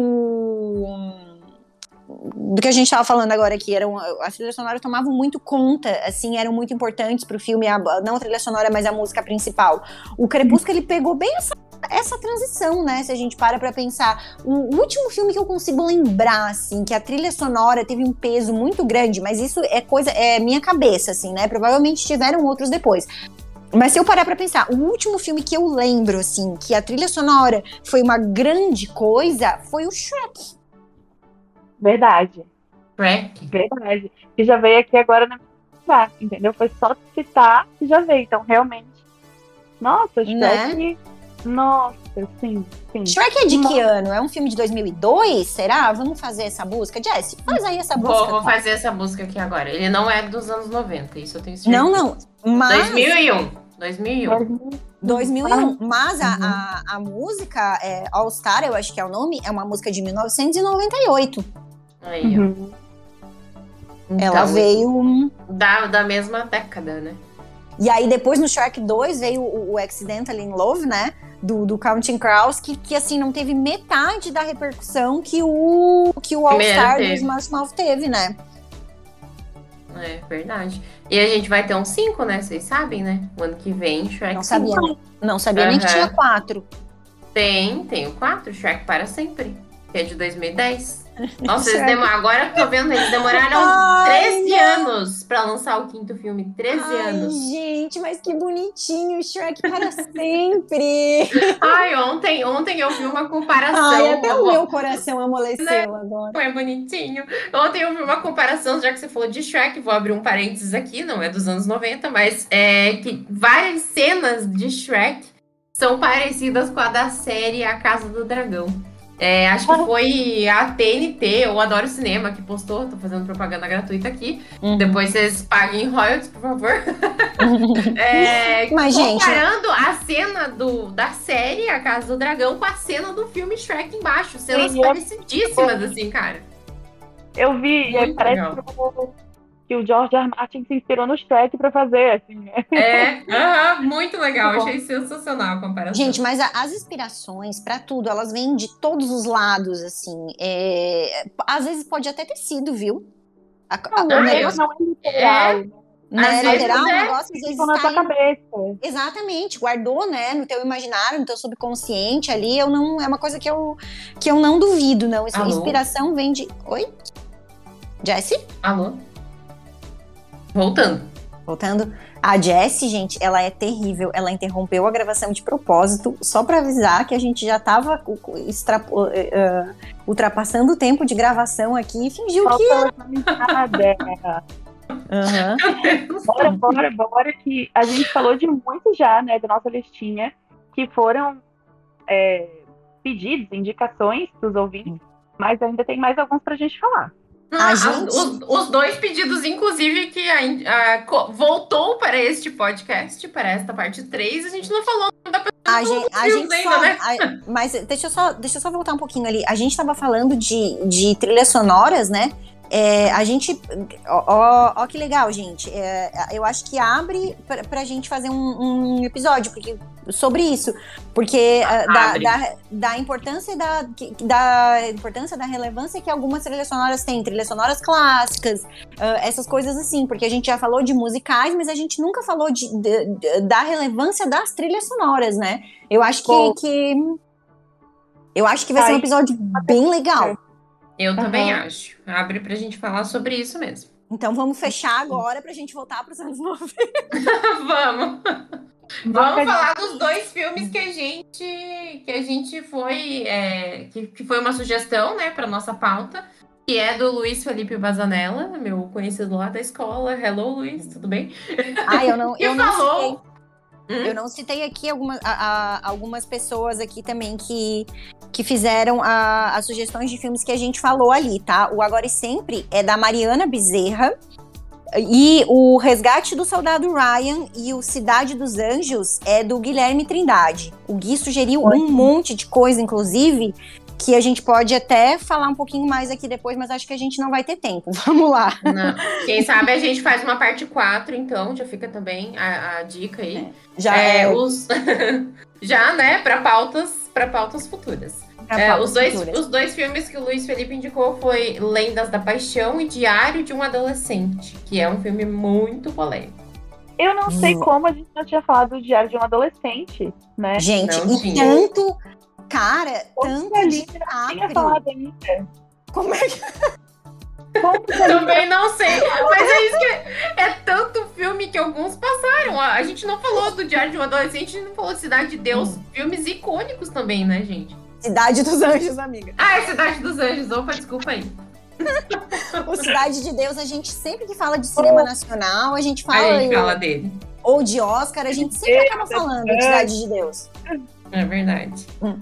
do que a gente estava falando agora aqui, eram as trilhas sonoras tomavam muito conta, assim, eram muito importantes para o filme, a, não a trilha sonora, mas a música principal. O Crepúsculo ele pegou bem essa, essa transição, né? Se a gente para para pensar, o último filme que eu consigo lembrar, assim, que a trilha sonora teve um peso muito grande, mas isso é coisa é minha cabeça, assim, né? Provavelmente tiveram outros depois. Mas se eu parar pra pensar, o último filme que eu lembro, assim, que a trilha sonora foi uma grande coisa, foi o Shrek. Verdade. Shrek? Verdade. Que já veio aqui agora na minha entendeu? Foi só citar que já veio. Então, realmente. Nossa, Shrek. Né? Nossa, sim, sim. Shrek é de Nossa. que ano? É um filme de 2002? Será? Vamos fazer essa busca? Jess, faz aí essa busca. Vou, vou fazer essa busca aqui agora. Ele não é dos anos 90, isso eu tenho certeza. Não, não. Mas... 2001. 2001. 2001. Mas a, uhum. a, a, música é, All Star, eu acho que é o nome, é uma música de 1998. Aí, uhum. Então, Ela veio. Da, da mesma década, né? E aí, depois no Shark 2 veio o, o Accidental in Love, né? Do, do Counting Crows, que, que assim, não teve metade da repercussão que o, que o All Star do Smash Mouth teve, né? É verdade. E a gente vai ter um 5, né? Vocês sabem, né? O ano que vem, Shrek Não sabia, não sabia uhum. nem que tinha 4. Tem, tem o 4, Shrek para sempre, que é de 2010. Nossa, eles demor... agora eu tô vendo, eles demoraram Ai, 13 não. anos pra lançar o quinto filme. 13 Ai, anos. Gente, mas que bonitinho, Shrek para sempre. (laughs) Ai, ontem, ontem eu vi uma comparação. Ai, até o meu coração amoleceu né? agora. É bonitinho. Ontem eu vi uma comparação, já que você falou de Shrek, vou abrir um parênteses aqui, não é dos anos 90, mas é que várias cenas de Shrek são parecidas com a da série A Casa do Dragão. É, acho que foi a TNT ou Adoro Cinema que postou, tô fazendo propaganda gratuita aqui. Uhum. Depois vocês paguem royalties, por favor. (laughs) é, Mas, comparando gente... a cena do, da série A Casa do Dragão com a cena do filme Shrek embaixo. Cenas Sim, parecidíssimas, assim, cara. Eu vi, Muito parece legal. que que o George R. Martin se inspirou no Shrek para fazer, assim. Né? É, (laughs) uh -huh, muito legal, muito achei sensacional a comparação. Gente, mas a, as inspirações para tudo, elas vêm de todos os lados, assim. É, às vezes pode até ter sido, viu? A, a, não, o negócio não é literal. É. Né, lateral, é, o negócio às vezes na tá cabeça. Exatamente, guardou, né, no teu imaginário, no teu subconsciente ali, eu não, é uma coisa que eu, que eu não duvido, não. Essa inspiração vem de... Oi? Jesse? Alô? Voltando. Voltando. A Jessie, gente, ela é terrível. Ela interrompeu a gravação de propósito, só para avisar que a gente já tava uh, ultrapassando o tempo de gravação aqui e fingiu Falta que. Uhum. Bora, bora, bora, que a gente falou de muito já, né, da nossa listinha, que foram é, pedidos, indicações dos ouvintes, mas ainda tem mais alguns pra gente falar. Ah, gente... os, os, dois pedidos, inclusive, que a, a, voltou para este podcast, para esta parte 3, a gente não falou da a gente, a gente ainda, só, né? A, mas deixa eu, só, deixa eu só voltar um pouquinho ali. A gente estava falando de, de trilhas sonoras, né? É, a gente. Ó, ó, ó, que legal, gente. É, eu acho que abre pra, pra gente fazer um, um episódio porque, sobre isso. Porque da, da, da, importância da, da importância da relevância que algumas trilhas sonoras têm, trilhas sonoras clássicas, uh, essas coisas assim. Porque a gente já falou de musicais, mas a gente nunca falou de, de, da relevância das trilhas sonoras, né? Eu acho que, que eu acho que vai ser um episódio bem legal. Eu uhum. também acho. Abre pra gente falar sobre isso mesmo. Então vamos fechar agora pra gente voltar para os anos 90. (laughs) vamos. Vamos falar dos dois filmes que a gente que a gente foi é, que, que foi uma sugestão, né, para nossa pauta, que é do Luiz Felipe Bazanella, meu conhecido lá da escola. Hello, Luiz, tudo bem? Ah, eu não, (laughs) eu não falou Hum? Eu não citei aqui alguma, a, a, algumas pessoas aqui também que, que fizeram a, as sugestões de filmes que a gente falou ali, tá? O Agora e Sempre é da Mariana Bezerra. E o Resgate do Soldado Ryan e o Cidade dos Anjos é do Guilherme Trindade. O Gui sugeriu um monte de coisa, inclusive, que a gente pode até falar um pouquinho mais aqui depois, mas acho que a gente não vai ter tempo. (laughs) Vamos lá. Não. Quem sabe a gente faz uma parte 4, então, já fica também a, a dica aí. É. Já é, é os (laughs) já, né, para pautas, para pautas futuras. É, os, dois, os dois filmes que o Luiz Felipe indicou foi Lendas da Paixão e Diário de um Adolescente, que é um filme muito polêmico. Eu não sei hum. como a gente não tinha falado do Diário de um Adolescente, né? Gente, não e tanto Cara, tanto ali tinha falado ainda. Como é que. Também não sei. Mas é isso que é, é, tanto filme que alguns passaram. A gente não falou do Diário de um Adolescente, a gente não falou de Cidade de Deus. Hum. Filmes icônicos também, né, gente? Cidade dos Anjos, amiga. Ah, é Cidade dos Anjos. Opa, desculpa aí. o Cidade de Deus, a gente sempre que fala de cinema nacional, a gente fala. A gente fala dele. Ou de Oscar, a gente sempre acaba falando de Cidade de Deus. É verdade. Hum.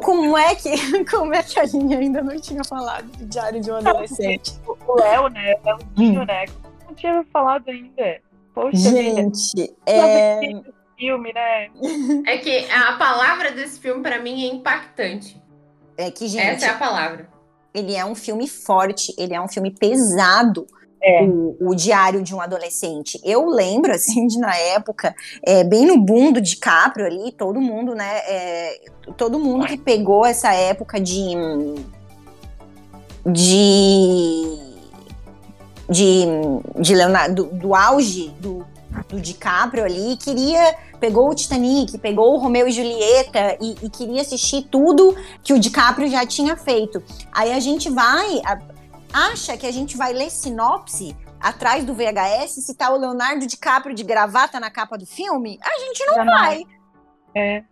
Como, é que, (laughs) como é que a linha ainda não tinha falado do Diário de um Adolescente? O Léo, né? O Léozinho, hum. né? Não tinha falado ainda. Poxa, Gente, é... filme, né? É que a palavra desse filme, para mim, é impactante. É que, gente. Essa é a palavra. Ele é um filme forte, ele é um filme pesado. É. O, o Diário de um Adolescente. Eu lembro, (laughs) assim, de na época, é, bem no boom do DiCaprio ali, todo mundo, né? é, todo mundo que pegou essa época de. de. de, de Leonardo, do, do auge do, do DiCaprio ali, queria. pegou o Titanic, pegou o Romeu e Julieta e, e queria assistir tudo que o DiCaprio já tinha feito. Aí a gente vai. a- acha que a gente vai ler sinopse atrás do VHS se tá o Leonardo DiCaprio de gravata na capa do filme? A gente não vai. É.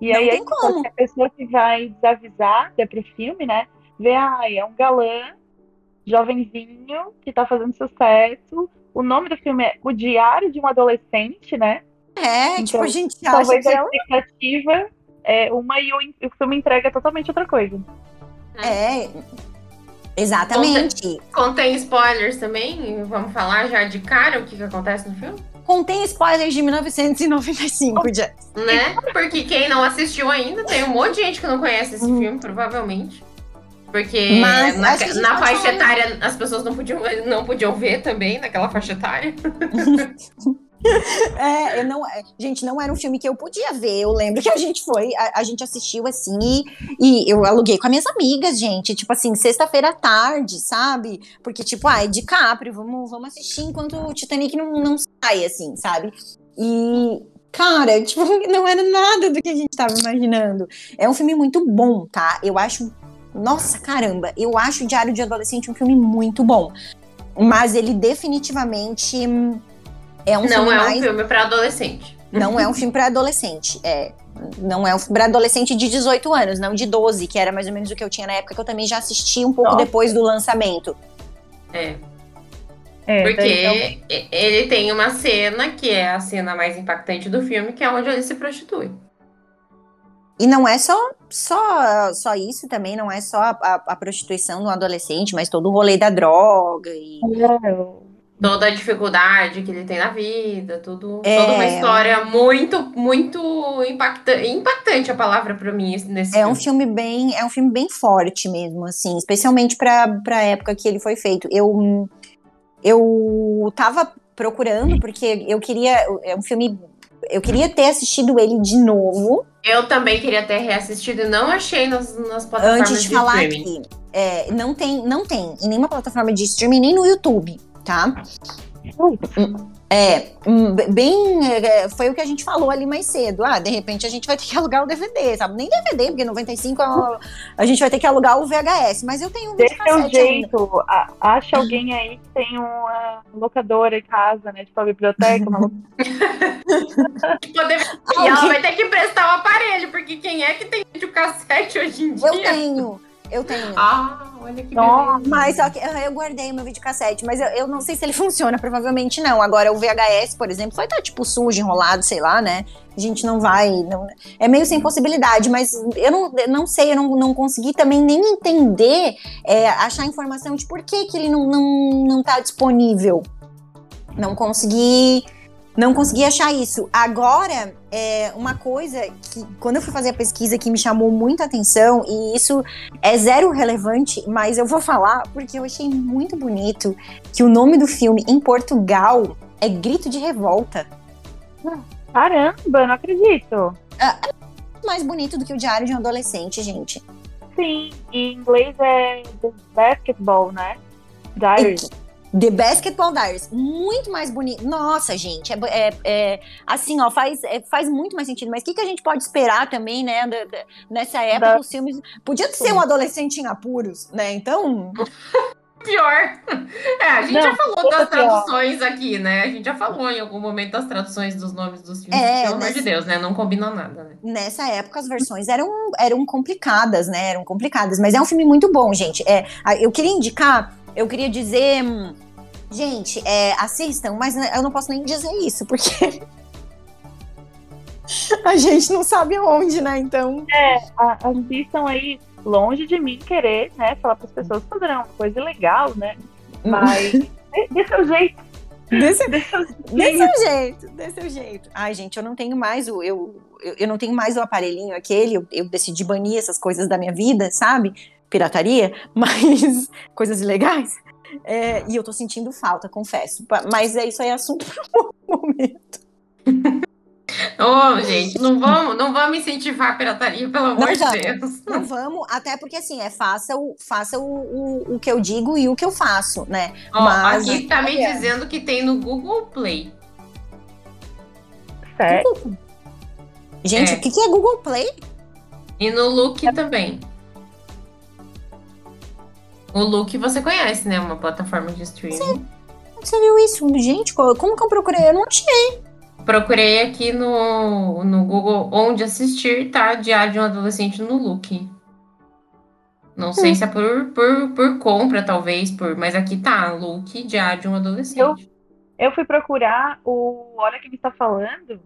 E Não aí, tem como. a pessoa que vai desavisar é pro filme, né? Vê, ai, é um galã, jovenzinho, que tá fazendo sucesso. O nome do filme é O Diário de um Adolescente, né? É, Então, tipo, a gente acha Talvez que a é, expectativa é uma e o, o filme entrega totalmente outra coisa. é. Exatamente. Contém spoilers também? Vamos falar já de cara o que, que acontece no filme? Contém spoilers de 1995, Jess. Né? Porque quem não assistiu ainda, tem um monte de gente que não conhece esse Hum. filme, provavelmente. Porque Mas na, na faixa etária as pessoas não podiam, não podiam ver também, naquela faixa etária. (laughs) (laughs) É, eu não, é, gente, não era um filme que eu podia ver. Eu lembro que a gente foi, a, a gente assistiu assim e, e eu aluguei com as minhas amigas, gente. Tipo assim, sexta-feira à tarde, sabe? Porque, tipo, ah, é DiCaprio, vamos, vamos assistir enquanto o Titanic não, não sai, assim, sabe? E, cara, (laughs) tipo, não era nada do que a gente tava imaginando. É um filme muito bom, tá? Eu acho. Nossa, caramba, eu acho o Diário de Adolescente um filme muito bom. Mas ele definitivamente é um não filme é um mais filme pra adolescente. não é um filme para adolescente. É, não é um filme para adolescente de 18 anos, não de 12, que era mais ou menos o que eu tinha na época, que eu também já assisti um pouco Nossa. depois do lançamento. É. É, Porque daí, então, ele tem uma cena que é a cena mais impactante do filme, que é onde ele se prostitui. E não é só, só, só isso também, não é só a, a- a prostituição do adolescente, mas todo o rolê da droga e é, Toda a dificuldade que ele tem na vida, tudo, É. toda uma história muito, muito impactante. Impactante a palavra pra mim nesse É um filme. filme bem, é um filme bem forte mesmo, assim, especialmente para a época que ele foi feito. Eu eu tava procurando porque eu queria é um filme eu queria ter assistido ele de novo Eu também queria ter reassistido e não achei nas, nas plataformas antes de falar streaming. aqui. É, não tem, não tem em nenhuma plataforma de streaming nem no YouTube, tá? É, hum, bem, é, foi o que a gente falou ali mais cedo. Ah, de repente a gente vai ter que alugar o DVD, sabe? Nem DVD, porque 95 é uma- a gente vai ter que alugar o VHS, mas eu tenho um videocassete ainda. jeito. a- Acha alguém aí que tem uma locadora em casa, né? Tipo a biblioteca, uma (laughs) (laughs) Poder... E ela vai ter que emprestar o aparelho, porque quem é que tem videocassete hoje em dia? Eu tenho, eu tenho. Ah, olha que beleza. Mas só que ah, eu guardei o meu videocassete, mas eu, eu não sei se ele (laughs) funciona, provavelmente não. Agora, o VHS, por exemplo, vai estar tipo sujo, enrolado, sei lá, né? A gente não vai. não- é meio sem possibilidade, mas eu não, eu não sei, eu não, não consegui também nem entender, é, achar informação de por que, que ele não, não, não tá disponível. Não consegui. Não consegui achar isso. Agora, é uma coisa que, quando eu fui fazer a pesquisa, que me chamou muita atenção, e isso é zero relevante, mas eu vou falar porque eu achei muito bonito que o nome do filme em Portugal é Grito de Revolta. Caramba, não acredito. Mais bonito do que o Diário de um Adolescente, gente. Sim, em inglês é Basketball, né? Diaries. The Basketball Diaries, muito mais bonito. Nossa, gente, é, é- é- assim, ó, faz, é- faz muito mais sentido. Mas o que, que a gente pode esperar também, né? da- da- nessa época, Da- os filmes. Podia ser um adolescente em apuros, né? Então. (laughs) Pior. (laughs) É, a gente Não, já falou das pior. traduções aqui, né? A gente já falou em algum momento das traduções dos nomes dos filmes. É, Pelo amor nessa- de Deus, né? Não combinam nada, né? nessa época as versões eram, eram complicadas, né? Eram complicadas, mas é um filme muito bom, gente. É, eu queria indicar, eu queria dizer, hum, gente, é, assistam, mas eu não posso nem dizer isso, porque (laughs) a gente não sabe onde, né? Então, A- Assistam aí, longe de mim querer, né? Falar para as pessoas fazerem uma coisa legal, né? Mas (laughs) dê, dê seu jeito. Desse, desse jeito, desse jeito. Ai, gente, eu não tenho mais o. Eu, eu, eu não tenho mais o aparelhinho aquele. Eu, eu, decidi banir essas coisas da minha vida, sabe? Pirataria, (laughs) mas coisas ilegais. É, e eu tô sentindo falta, confesso. Mas é isso aí, é assunto (laughs) para um momento. (laughs) Ô, oh, gente, não vamos, não vamos incentivar a pirataria, pelo amor de Deus. Não vamos, até porque assim, é faça o, faça o, o, o que eu digo e o que eu faço, né? Ó, Mas, aqui tá me é. dizendo que tem no Google Play. Certo. Gente, é. o que, que é Google Play? E no Look é. também. O Look você conhece, né? Uma plataforma de streaming. Sim. Você viu isso? Gente, como que eu procurei? Eu não achei. Procurei aqui no, no Google onde assistir, tá? Diário de um adolescente no Look. Não sei hum. se é por, por, por compra, talvez, por, mas aqui tá, Look, Diário de um adolescente. Eu, eu fui procurar o Olha Quem Está Falando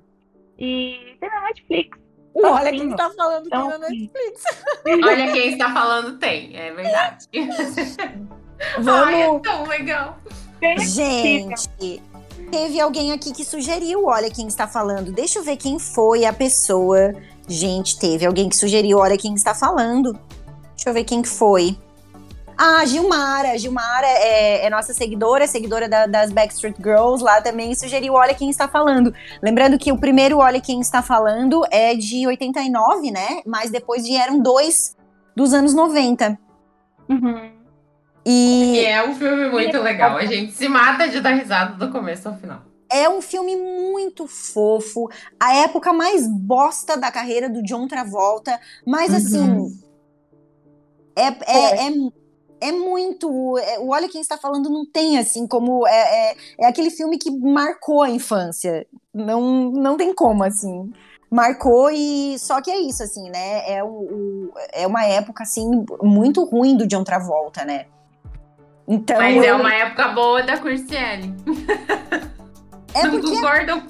e tem na Netflix. Olha Quem Está Falando então, tem na Netflix. (laughs) Olha Quem Está Falando tem, é verdade. (laughs) Vamos... Ai, é tão legal. Gente, teve alguém aqui que sugeriu, olha quem está falando. Deixa eu ver quem foi a pessoa. Gente, teve alguém que sugeriu, olha quem está falando. Deixa eu ver quem foi. Ah, Gilmara. Gilmara é, é nossa seguidora, seguidora da, das Backstreet Girls lá também, sugeriu Olha Quem Está Falando. Lembrando que o primeiro Olha Quem Está Falando é de 89, né? Mas depois vieram dois dos anos 90. Uhum. E... e é um filme muito legal. A gente se mata de dar risada do começo ao final. É um filme muito fofo. A época mais bosta da carreira do John Travolta. Mas uhum. assim. É, é, é, é muito. É, o Olha Quem Está Falando não tem assim como. É, é, é aquele filme que marcou a infância. Não, não tem como, assim marcou e só que é isso assim, né? É, o, o, é uma época assim muito ruim do John Travolta, né? Então, Mas é eu... é uma época boa da Curciele. (laughs) É Não porque... concordam?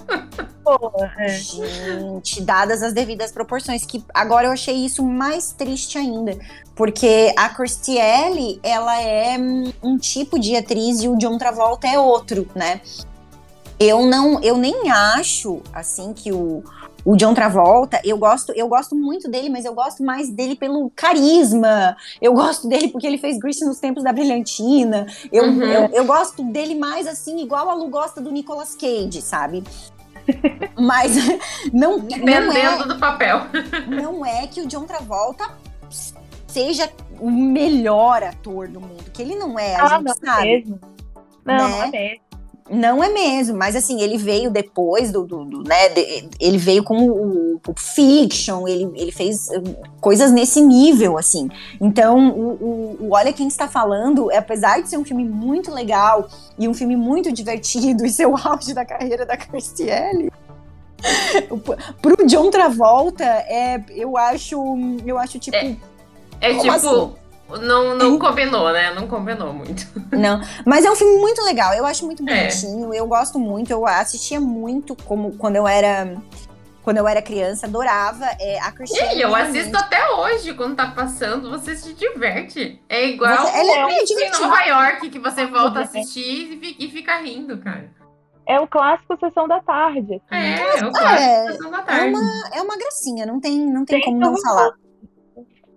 É. Gente, dadas as devidas proporções, que agora eu achei isso mais triste ainda, porque a Christielle, ela é um tipo de atriz e o John Travolta é outro, né? Eu não, eu nem acho assim que o o John Travolta, eu gosto, eu gosto muito dele, mas eu gosto mais dele pelo carisma. Eu gosto dele porque ele fez Grease nos tempos da Brilhantina. Eu, uhum. eu, eu, gosto dele mais assim, igual a Lu gosta do Nicolas Cage, sabe? (laughs) mas não, Dependendo não é, do papel. (laughs) não é que o John Travolta seja o melhor ator do mundo, que ele não é, a ah, gente não sabe. Mesmo. Não, né? não é mesmo. Não é mesmo, mas assim, ele veio depois do, do, do né, de, ele veio com o Pulp Fiction, ele, ele fez hum, coisas nesse nível, assim. Então, o, o, o, Olha Quem Está Falando, apesar de ser um filme muito legal e um filme muito divertido (laughs) e ser o auge da carreira da Christiane, (laughs) pro John Travolta, é, eu acho, eu acho tipo... É, é tipo... Assim? Não, não combinou, né? Não combinou muito. (laughs) Não, mas é um filme muito legal. Eu acho muito é. bonitinho. É. Eu gosto muito. Eu assistia muito como quando eu era quando eu era criança, adorava é, a Christiane. E eu assisto até hoje, quando tá passando, você se diverte. É igual você, ela é em Nova York, que você volta a assistir e fica rindo, cara. É o clássico Sessão da Tarde. Assim. É, é o clássico é, Sessão da Tarde. É uma, é uma gracinha, não tem, não tem, tem como não falar.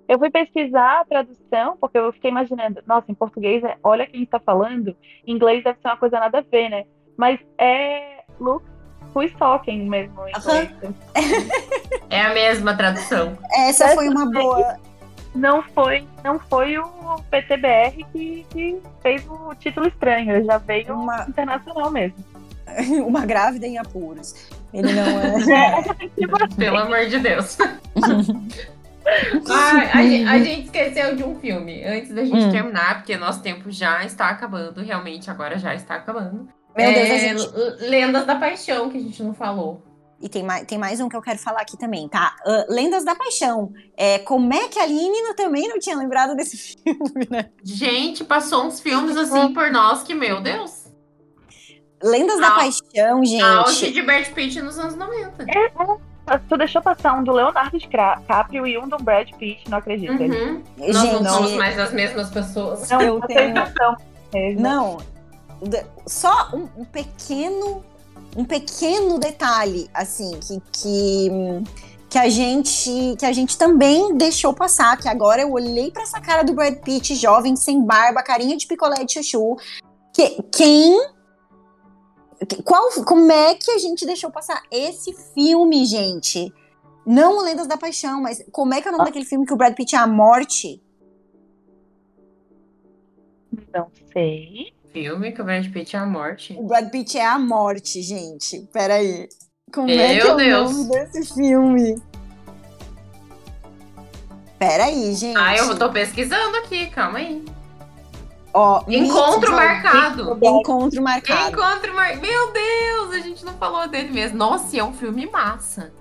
Eu fui pesquisar a tradução, porque eu fiquei imaginando, nossa, em português, é, olha quem está falando, em inglês deve ser uma coisa nada a ver, né? Mas é Look Who's Talking mesmo em inglês. é a mesma tradução. Essa foi uma boa. Não foi, não foi o PTBR que, que fez o título estranho, já veio uma... internacional mesmo. (laughs) uma grávida em apuros. Ele não é. (laughs) Pelo amor de Deus. (laughs) A, a, gente esqueceu de um filme antes da gente hum. terminar, porque nosso tempo já está acabando, realmente agora já está acabando. Meu Deus, é, gente... Lendas da Paixão, que a gente não falou. E tem mais, tem mais um que eu quero falar aqui também, tá? Uh, Lendas da Paixão. É, como é que a Aline também não tinha lembrado desse (laughs) filme, né? Gente, passou uns filmes assim por nós que, meu Deus. Lendas a, da Paixão, gente. A de Brad Pitt nos anos 90. É, é. Tu deixou passar um do Leonardo DiCaprio e um do Brad Pitt, não acredito. Uhum. Nós Gente, não somos mais as mesmas pessoas. Não, eu tenho... Não, só um, um pequeno um pequeno detalhe, assim, que, que, que, a gente que a gente também deixou passar, que agora eu olhei para essa cara do Brad Pitt, jovem, sem barba, carinha de picolé de chuchu, que, quem qual, como é que a gente deixou passar esse filme, gente? Não o Lendas da Paixão, mas como é que é o nome ah. daquele filme que o Brad Pitt é a morte? Não sei filme que o Brad Pitt é a morte? O Brad Pitt é a morte, gente. Peraí. Como Meu é que é Deus. o nome desse filme? Peraí, gente. Ah, eu tô pesquisando aqui, calma aí. Ó, Encontro marcado. Encontro marcado. Encontro marcado. Meu Deus, a gente não falou dele mesmo. Nossa, é um filme massa.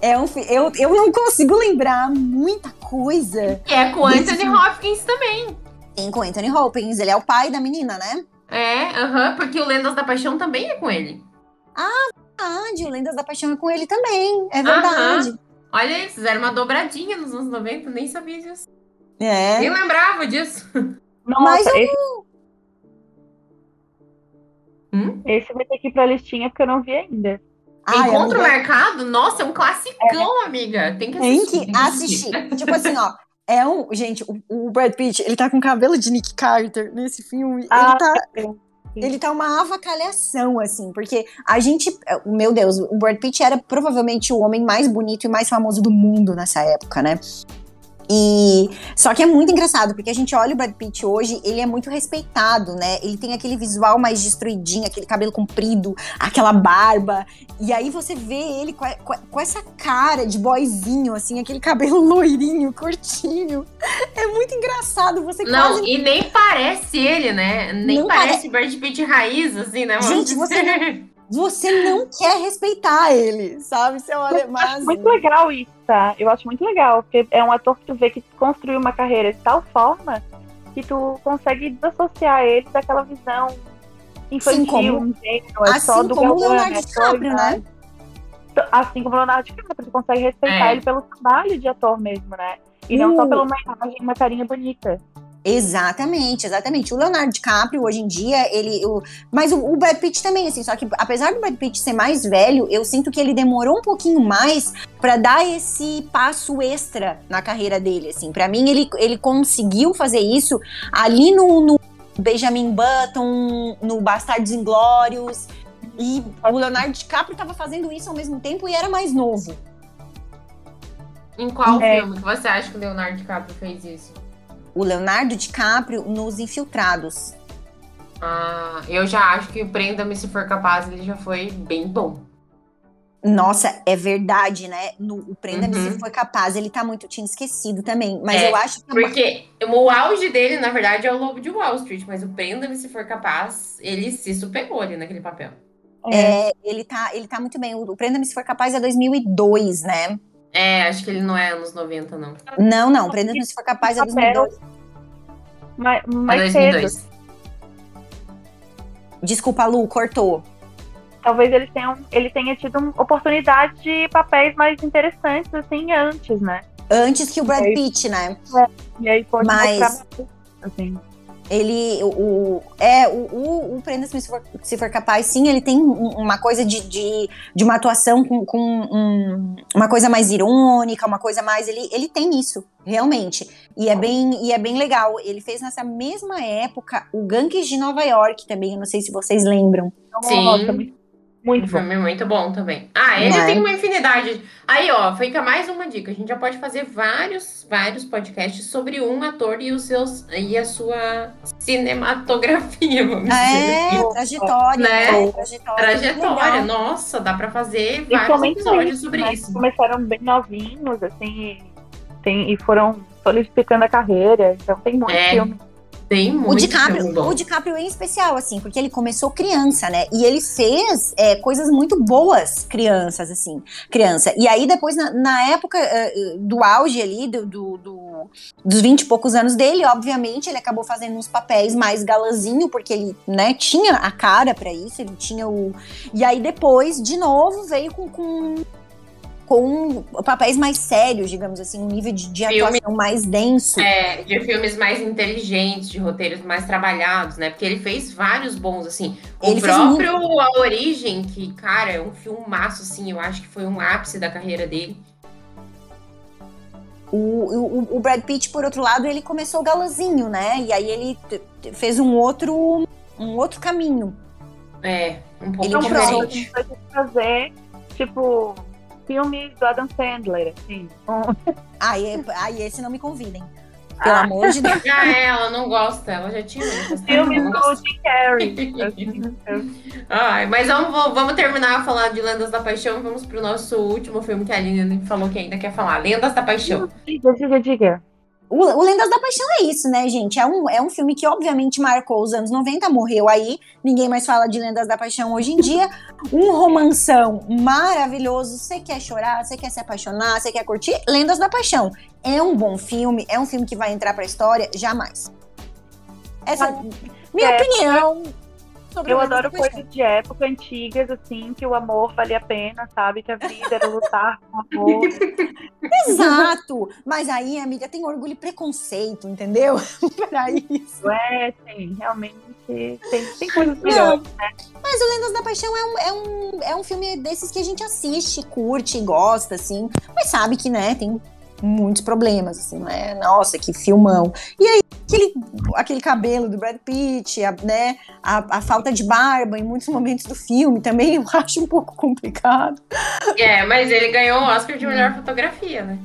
É um eu, eu não consigo lembrar muita coisa. É com Anthony filme. Hopkins também. Sim, com Anthony Hopkins. Ele é o pai da menina, né? É, aham, uh -huh, porque o Lendas da Paixão também é com ele. Ah, verdade. O Lendas da Paixão é com ele também. É verdade. Uh -huh. Olha aí, fizeram uma dobradinha nos anos 90, nem sabia disso. É. Nem lembrava disso. (laughs) Nossa, Mas esse... Hum? esse vai ter que ir pra listinha porque eu não vi ainda. Ah, Encontro Marcado? Nossa, é um classicão, é. amiga. Tem que assistir. Tem que assistir. tipo assim, ó, é um. Gente, o, o, Brad Pitt, ele tá com cabelo de Nick Carter nesse filme. Ah, ele tá. Ele tá uma avacalhação, assim, porque a gente. Meu Deus, o Brad Pitt era provavelmente o homem mais bonito e mais famoso do mundo nessa época, né? E só que é muito engraçado, porque a gente olha o Brad Pitt hoje, ele é muito respeitado, né? Ele tem aquele visual mais destruidinho, aquele cabelo comprido, aquela barba. E aí você vê ele com, a, com essa cara de boyzinho, assim, aquele cabelo (laughs) loirinho, curtinho. É muito engraçado. Você Não, quase... e nem parece ele, né? Nem Não parece pare... Brad Pitt raiz, assim, né? Gente, você. Você não quer respeitar ele, sabe? Você olha mais. Muito legal isso, tá? Eu acho muito legal, porque é um ator que tu vê que construiu uma carreira de tal forma que tu consegue desassociar ele daquela visão infantil, Sim, como, ingênua, assim só do como o Leonardo né? DiCaprio, né? Assim como o Leonardo DiCaprio, tu consegue respeitar é. ele pelo trabalho de ator mesmo, né? E não só pela uma imagem, uma carinha bonita. Exatamente, exatamente. O Leonardo DiCaprio, hoje em dia, ele. O, mas o, o, Brad Pitt também, assim, só que apesar do Brad Pitt ser mais velho, eu sinto que ele demorou um pouquinho mais para dar esse passo extra na carreira dele, assim. para mim, ele, ele conseguiu fazer isso ali no, no Benjamin Button, no Bastardos Inglórios. E o Leonardo DiCaprio tava fazendo isso ao mesmo tempo e era mais novo. Em qual é. filme que você acha que o Leonardo DiCaprio fez isso? O Leonardo DiCaprio nos Infiltrados. Ah, eu já acho que o Prenda-me se for capaz, ele já foi bem bom. Nossa, é verdade, né? No, o Prenda-me uhum. se for capaz, ele tá muito, tinha esquecido também. Mas é, eu acho que. É porque o auge dele, na verdade, é o Lobo de Wall Street, mas o Prenda-me se for capaz, ele se superou ali naquele papel. É, é ele, tá, ele tá muito bem. O, o Prenda-me se for capaz é 2002, né? É, acho que ele não é anos 90, não. Não, não. Prenda-me se for capaz é 2002. Mais, mais é 2002. cedo. Desculpa, Lu, cortou. Talvez ele tenha, ele tenha tido oportunidade de papéis mais interessantes, assim, antes, né? Antes que o Brad Pitt, né? É, e aí pode Mas... mostrar assim. Ele, o, é, o, o, o Prenda-se se for, se for capaz, sim, ele tem uma coisa de, de, de uma atuação com, com um, uma coisa mais irônica, uma coisa mais, ele, ele tem isso, realmente, e é bem, e é bem legal, ele fez nessa mesma época o Gangues de Nova York também, eu não sei se vocês lembram. Sim. Muito um bom. filme muito bom também. Ah, ele é. tem uma infinidade. Aí, ó, fica mais uma dica. A gente já pode fazer vários, vários podcasts sobre um ator e os seus e a sua cinematografia, vamos é, dizer assim. trajetória, né? né? Trajetória. Trajetória. Nossa, dá para fazer vários episódios isso, sobre né? isso. Começaram bem novinhos, assim, tem, e foram solidificando a carreira. Então tem muito é. filme tem muito o DiCaprio, o DiCaprio em especial, assim, porque ele começou criança, né? E ele fez é, coisas muito boas crianças, assim, criança. E aí depois, na, na época uh, do auge ali, do, do, do, dos 20 e poucos anos dele, obviamente, ele acabou fazendo uns papéis mais galãzinho, porque ele, né, tinha a cara para isso, ele tinha o... E aí depois, de novo, veio com, com com papéis mais sérios, digamos assim, um nível de, de atuação mais denso. É, de filmes mais inteligentes, de roteiros mais trabalhados, né? Porque ele fez vários bons, assim. O ele próprio A Origem, que, cara, é um filmaço, assim, eu acho que foi um ápice da carreira dele. O, o, o Brad Pitt, por outro lado, ele começou galãzinho, né? E aí ele fez um outro, um outro caminho. É, um pouco ele diferente. Fazer, tipo, filmes do Adam Sandler, assim. Aí, (laughs) aí esse não me convidem. Pelo ah. amor de Deus. (laughs) Ah, é, ela não gosta, ela já tinha. Filmes do Jim Carrey. (laughs) Ai, mas vamos, vamos terminar a falar de Lendas da Paixão. Vamos pro nosso último filme que a Aline falou que ainda quer falar. Lendas da Paixão. Diga, diga, diga. O, o, Lendas da Paixão é isso, né, gente? É um, é um filme que, obviamente, marcou os anos 90, morreu aí. Ninguém mais fala de Lendas da Paixão hoje em dia. (laughs) Um romanção maravilhoso. Você quer chorar, você quer se apaixonar, você quer curtir? Lendas da Paixão. É um bom filme, é um filme que vai entrar pra história? Jamais. Essa é minha é, opinião. Sobre eu adoro coisas de época antigas, assim, que o amor valia a pena, sabe? Que a vida era lutar com amor. (laughs) Exato! Mas aí, amiga, tem orgulho e preconceito, entendeu? (laughs) Para isso. É, sim, realmente tem, tem coisas melhores, né? Mas o Lendas da Paixão é um, é, um, é um filme desses que a gente assiste, curte, gosta, assim. Mas sabe que, né, tem muitos problemas, assim, não é? Nossa, que filmão. E aí, aquele, aquele cabelo do Brad Pitt, a, né, a, a, falta de barba em muitos (laughs) momentos do filme também eu acho um pouco complicado. É, mas ele ganhou o Oscar de melhor fotografia, né?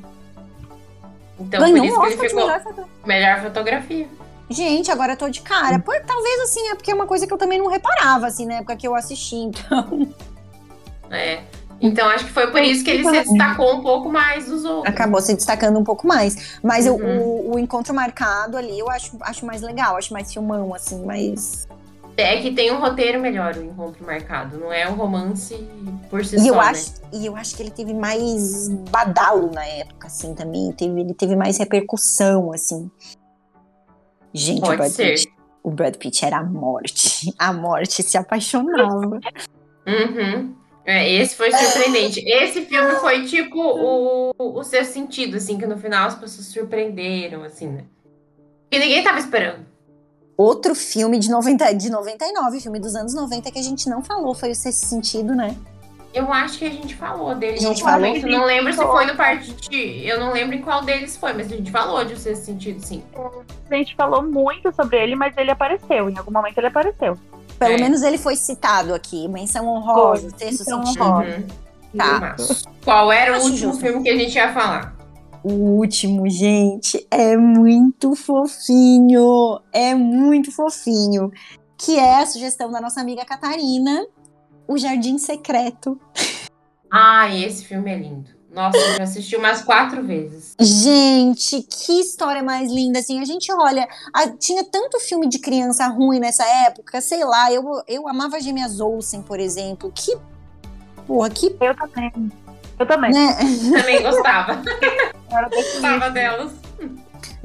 Então, ganhou por isso que ele ficou melhor, foto... melhor fotografia. Gente, agora eu tô de cara. Por, talvez assim, é porque é uma coisa que eu também não reparava, assim, na época que eu assisti, então. É. Então acho que foi por isso que ele se destacou um pouco mais dos outros. Acabou se destacando um pouco mais. Mas uhum. o, o, encontro marcado ali eu acho, acho mais legal, acho mais filmão, assim, mais. É que tem um roteiro melhor o encontro marcado, não é um romance por si e só. Eu né? acho, e eu acho que ele teve mais badalo na época, assim, também. Teve, ele teve mais repercussão, assim. Gente, Pode o Brad ser. Pitt. O Brad Pitt era a morte. (laughs) A morte se apaixonava. uhum. É, esse foi surpreendente. Esse filme foi tipo o, o seu sentido, assim, que no final as pessoas surpreenderam, assim, né? E ninguém tava esperando. Outro filme de, 90, de 99, filme dos anos 90 que a gente não falou, foi o Sexto Sentido, né? Eu acho que a gente falou dele. A gente falou? Eu não lembro se foi no parte de... Eu não lembro em qual deles foi, mas a gente falou de o Sexto Sentido, sim. A gente falou muito sobre ele, mas ele apareceu. Em algum momento ele apareceu. Pelo é. menos ele foi citado aqui. Menção honrosa, texto sentido. Uhum. Tá. Qual era o último justo. filme que a gente ia falar? O último, gente, é muito fofinho. É muito fofinho. Que é a sugestão da nossa amiga Catarina, O Jardim Secreto. Ah, esse filme é lindo. Nossa, eu já assisti umas quatro vezes. Gente, que história mais linda, assim, a gente olha, a, tinha tanto filme de criança ruim nessa época, sei lá, eu, eu amava Gêmeas Olsen, por exemplo, que, porra, que... Eu também, eu também. Né? Também gostava. (laughs) gostava delas.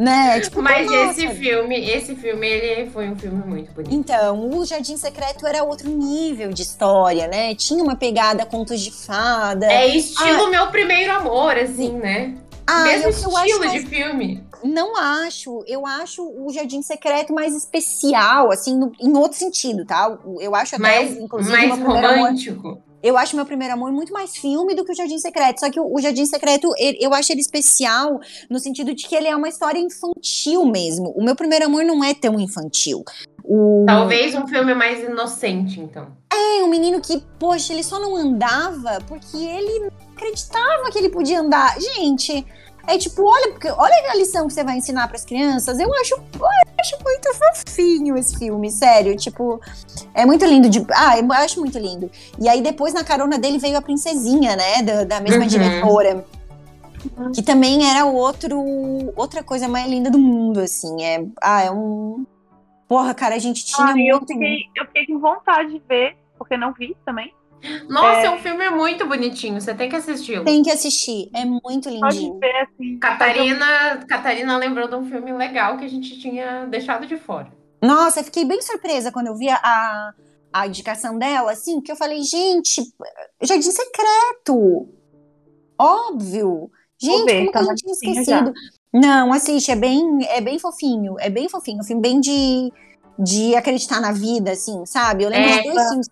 Né? Tipo, Mas nossa. esse filme, esse filme, ele foi um filme muito bonito. Então, o Jardim Secreto era outro nível de história, né? Tinha uma pegada contos de fada. É estilo ah, Meu Primeiro Amor, assim, né? Ah, Mesmo eu, estilo eu de mais... filme. Não acho. Eu acho o Jardim Secreto mais especial, assim, no, em outro sentido, tá? Eu acho até, mais, inclusive, mais romântico. Amor, eu acho meu primeiro amor muito mais filme do que o Jardim Secreto. Só que o, Jardim Secreto, eu acho ele especial no sentido de que ele é uma história infantil mesmo. O meu primeiro amor não é tão infantil. O... Talvez um filme mais inocente, então. É, um menino que, poxa, ele só não andava porque ele não acreditava que ele podia andar. Gente, é tipo, olha, porque, olha a lição que você vai ensinar para as crianças. Eu acho, eu acho muito fofinho esse filme, sério. Tipo, é muito lindo de. Ah, eu acho muito lindo. E aí depois na carona dele veio a princesinha, né, da, da mesma uhum. diretora. Que também era outro, outra coisa mais linda do mundo, assim. É, ah, é um. Porra, cara, a gente tinha ah, muito. Eu fiquei, eu fiquei com vontade de ver, porque não vi também. Nossa, é... é um filme muito bonitinho. Você tem que assistir. Tem que assistir. É muito lindinho. Pode ver, assim. Catarina, Catarina lembrou de um filme legal que a gente tinha deixado de fora. Nossa, eu fiquei bem surpresa quando eu vi a, a indicação dela, assim, que eu falei, gente, Jardim Secreto. Óbvio! Gente, ver, como gente tinha esquecido? Já. Não, assiste, é bem, é bem fofinho, é bem fofinho, um filme bem de, de acreditar na vida, assim, sabe? Eu lembro é, dos dois filmes.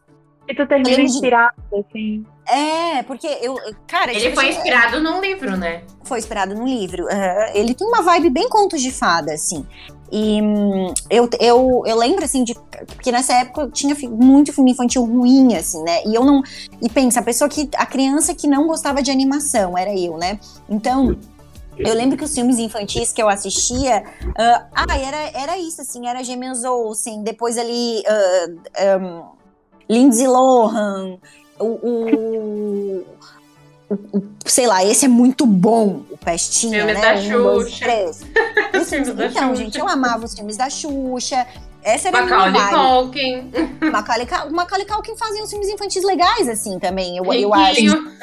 E tu termina inspirado, de... assim. É, porque eu. Cara, ele tipo, foi assim, inspirado é... num livro, né? Foi inspirado num livro. Uh, ele tem uma vibe bem contos de fada, assim. E hum, eu, eu, eu lembro, assim, de. Porque nessa época eu tinha muito filme infantil ruim, assim, né? E eu não. E pensa, a pessoa que. A criança que não gostava de animação era eu, né? Então. Eu lembro que os filmes infantis que eu assistia, uh, ah, era, era isso, assim, era Gêmeos Olsen, depois ali uh, um, Lindsay Lohan, o, o, o, sei lá, esse é muito bom, o Pestinha, filme né? Da um, Xuxa. Dois, três. (laughs) Esse, então, Xuxa. gente, eu amava os filmes da Xuxa. Essa era Macaulay a Culkin. (laughs) Macaulay, Macaulay Culkin fazia uns filmes infantis legais, assim, também, eu, eu acho.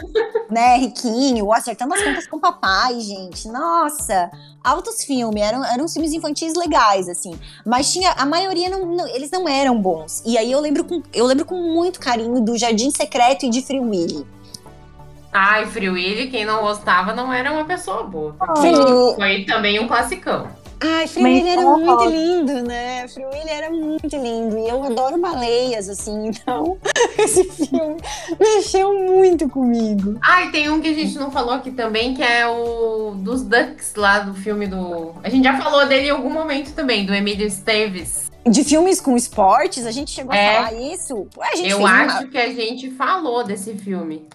Né, Riquinho, Acertando as Contas com o Papai, gente. Nossa, altos filmes, eram, eram filmes infantis legais, assim. Mas tinha, a maioria, não, não, eles não eram bons. E aí eu lembro, com, eu lembro com muito carinho do Jardim Secreto e de Free Willy. Ai, Free Willy, quem não gostava não era uma pessoa boa. Oh. Foi também um classicão. Ai, Free Willy era muito lindo, né? Free Willy era muito lindo. E eu adoro baleias, assim, então (laughs) esse filme mexeu muito comigo. Ai, tem um que a gente não falou aqui também, que é o dos Ducks lá do filme do. A gente já falou dele em algum momento também, do Emílio Esteves. De filmes com esportes, a gente chegou é. a falar isso? A gente eu acho uma... que a gente falou desse filme.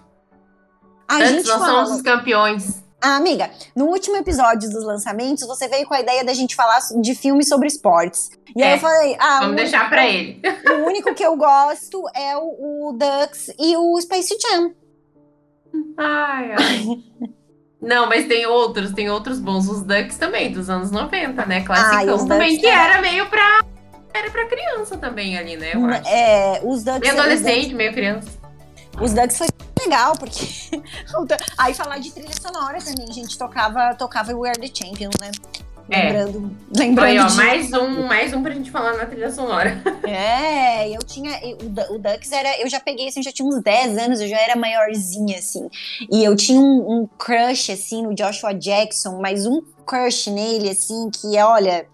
A Antes gente nós fala... somos os campeões. Ah, amiga, no último episódio dos lançamentos, você veio com a ideia da gente falar de filmes sobre esportes. E é, aí eu falei, ah. Vamos deixar pra ele. O único que eu gosto é o, o Ducks e o Space Jam. Ai, ai. Não, mas tem outros, tem outros bons. Os Ducks também, dos anos 90, né? Classicão também, que era meio pra. Era pra criança também ali, né? É, os Ducks. Meio adolescente, Ducks, meio criança. Os Ducks foi legal, porque. (laughs) Aí falar de trilha sonora também, a gente tocava, tocava We Are the Champions, né? É. Lembrando, lembrando Aí, ó, de... mais um, mais um pra gente falar na trilha sonora. (laughs) É, eu tinha. O, o Dux era. Eu já peguei assim, já tinha uns 10 anos, eu já era maiorzinha, assim. E eu tinha um, um crush, assim, no Joshua Jackson, mas um crush nele, assim, que é,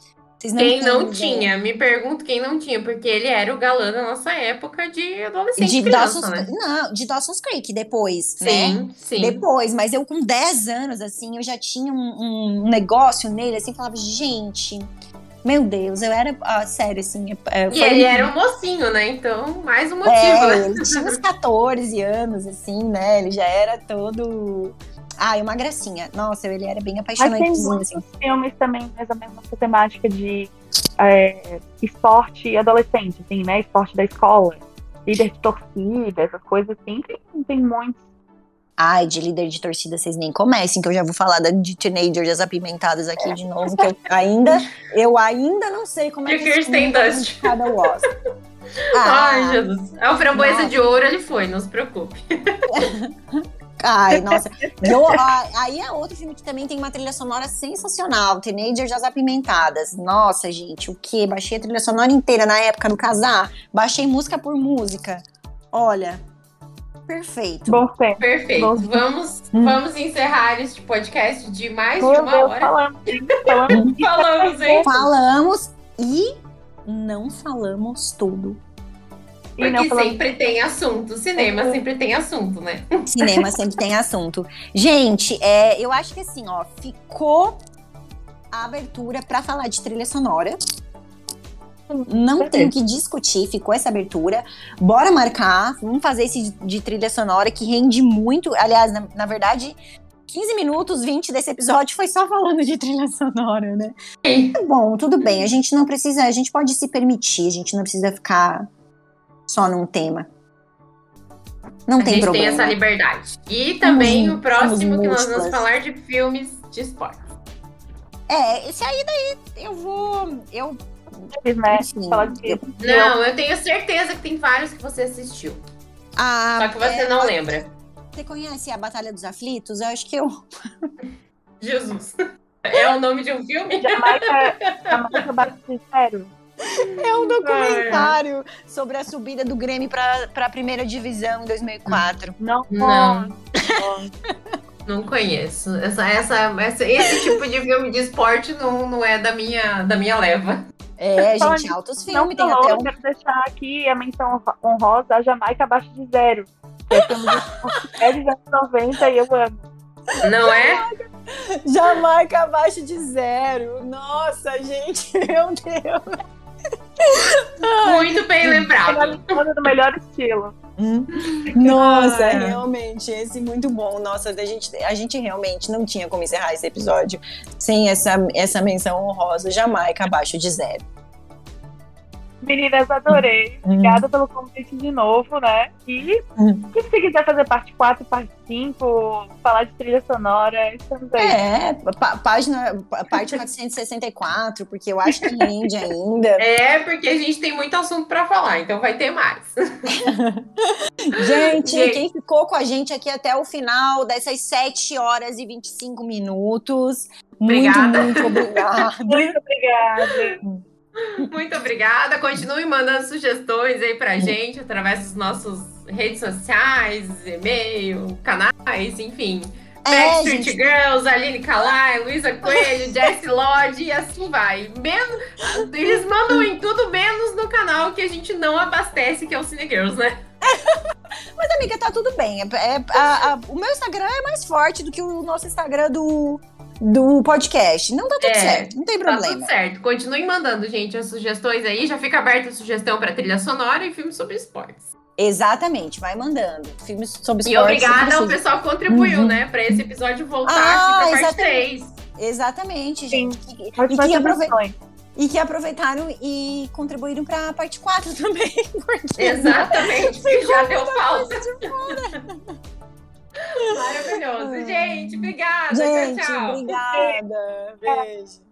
olha. Não quem não tinha? Me pergunto quem não tinha, porque ele era o galã da nossa época de adolescente. De criança, Dawson's, né? Não, de Dawson's Creek depois, sim, né? Sim, Depois, mas eu com 10 anos, assim, eu já tinha um, um negócio nele, assim, falava, gente, meu Deus, eu era, ah, sério, assim. É, e ele era um mocinho, né? Então, mais um motivo, é, né? Ele tinha uns 14 anos, assim, né? Ele já era todo ah, uma gracinha. Nossa, ele era bem apaixonante. Mas tem muitos assim. filmes também mais ou menos essa temática de é, esporte adolescente, assim, né? Esporte da escola. Líder de torcida, essas coisas assim, tem, tem muitos. Ai, de líder de torcida, vocês nem comecem, que eu já vou falar de teenagers apimentadas aqui de novo, que eu ainda, eu ainda não sei como é que Dust. cada Oscar. (laughs) Ah, Ai, Jesus. É o framboesa de ouro, ele foi, não se preocupe. (laughs) Ai, nossa. Eu, aí é outro filme que também tem uma trilha sonora sensacional. Teenagers das Apimentadas. Nossa, gente, o que? Baixei a trilha sonora inteira na época do casar. Baixei música por música. Olha, perfeito. Bom tempo. Perfeito. Bom vamos, hum. vamos encerrar este podcast de mais Meu de uma Deus, hora. Falamos, falamos, (laughs) falamos, hein? Falamos e não falamos tudo. Porque sempre tem assunto. Cinema é. sempre tem assunto, né? Cinema sempre tem assunto. Gente, é, eu acho que assim, ó, ficou a abertura para falar de trilha sonora. Não tem o que discutir, ficou essa abertura. Bora marcar, vamos fazer esse de trilha sonora que rende muito. Aliás, na, na verdade, 15 minutos, 20 desse episódio foi só falando de trilha sonora, né? Sim. Bom, tudo bem. A gente não precisa, a gente pode se permitir, a gente não precisa ficar só num tema. Não a tem gente problema. tem essa liberdade. E também o próximo que nós vamos falar de filmes de esporte. É, esse aí daí eu vou. Eu. Eu, não, eu tenho certeza que tem vários que você assistiu. Ah, Só que você é, não lembra. Você conhece a Batalha dos Aflitos? Eu acho que eu. (laughs) Jesus. É o nome de um filme? Jamaica, Jamaica Batistério. É um documentário sobre a subida do Grêmio para a primeira divisão em 2004. Não, não. Não conheço. Essa, essa, essa, esse tipo de filme de esporte não, não é da minha, da minha leva. É, gente, altos filmes. Tem até um... quero deixar aqui a menção honrosa a Jamaica abaixo de zero. É filme de anos 90 e eu amo. Não é? Jamaica abaixo de zero. Nossa, gente, (laughs) meu Deus. Muito bem lembrado. No melhor estilo. Hum? (laughs) Nossa, realmente, esse muito bom. Nossa, a gente, a gente realmente não tinha como encerrar esse episódio sem essa, essa menção honrosa, Jamaica abaixo de zero. Meninas, adorei. Uhum. Obrigada pelo convite de novo, né? E uhum. se quiser fazer parte 4, parte 5, falar de trilha sonora, estamos aí. É, página, parte 464, porque eu acho que rende ainda. (laughs) É, porque a gente tem muito assunto para falar, então vai ter mais. (laughs) gente, gente, quem ficou com a gente aqui até o final dessas 7 horas e 25 minutos, obrigada. muito, muito obrigada. muito obrigada. (laughs) Muito obrigada. Continue mandando sugestões aí pra gente através dos nossos redes sociais, e-mail, canais, enfim. É, Backstreet gente... Girls, Aline Kalai, Luísa Coelho, (laughs) Jessie Lodge e assim vai. Menos, eles mandam em tudo menos no canal que a gente não abastece, que é o Cine Girls, né? (laughs) Mas, amiga, tá tudo bem. É, é a, a, o meu Instagram é mais forte do que o nosso Instagram do, do podcast. Não tá tudo é, certo, não tem problema. Tá tudo certo. Continuem mandando, gente, as sugestões aí. Já fica aberta a sugestão para trilha sonora e filmes sobre esportes. Exatamente, vai mandando. Filmes sobre esportes. E obrigada ao pessoal que contribuiu, uhum. né, para esse episódio voltar ah, aqui pra parte 3. Exatamente, gente. Sim, e, e, que e que aproveitaram e contribuíram para a parte 4 (laughs) também. Exatamente, (laughs) porque já deu falta. (laughs) Maravilhoso. Gente, obrigada. Gente, tchau, tchau. Obrigada. Beijo.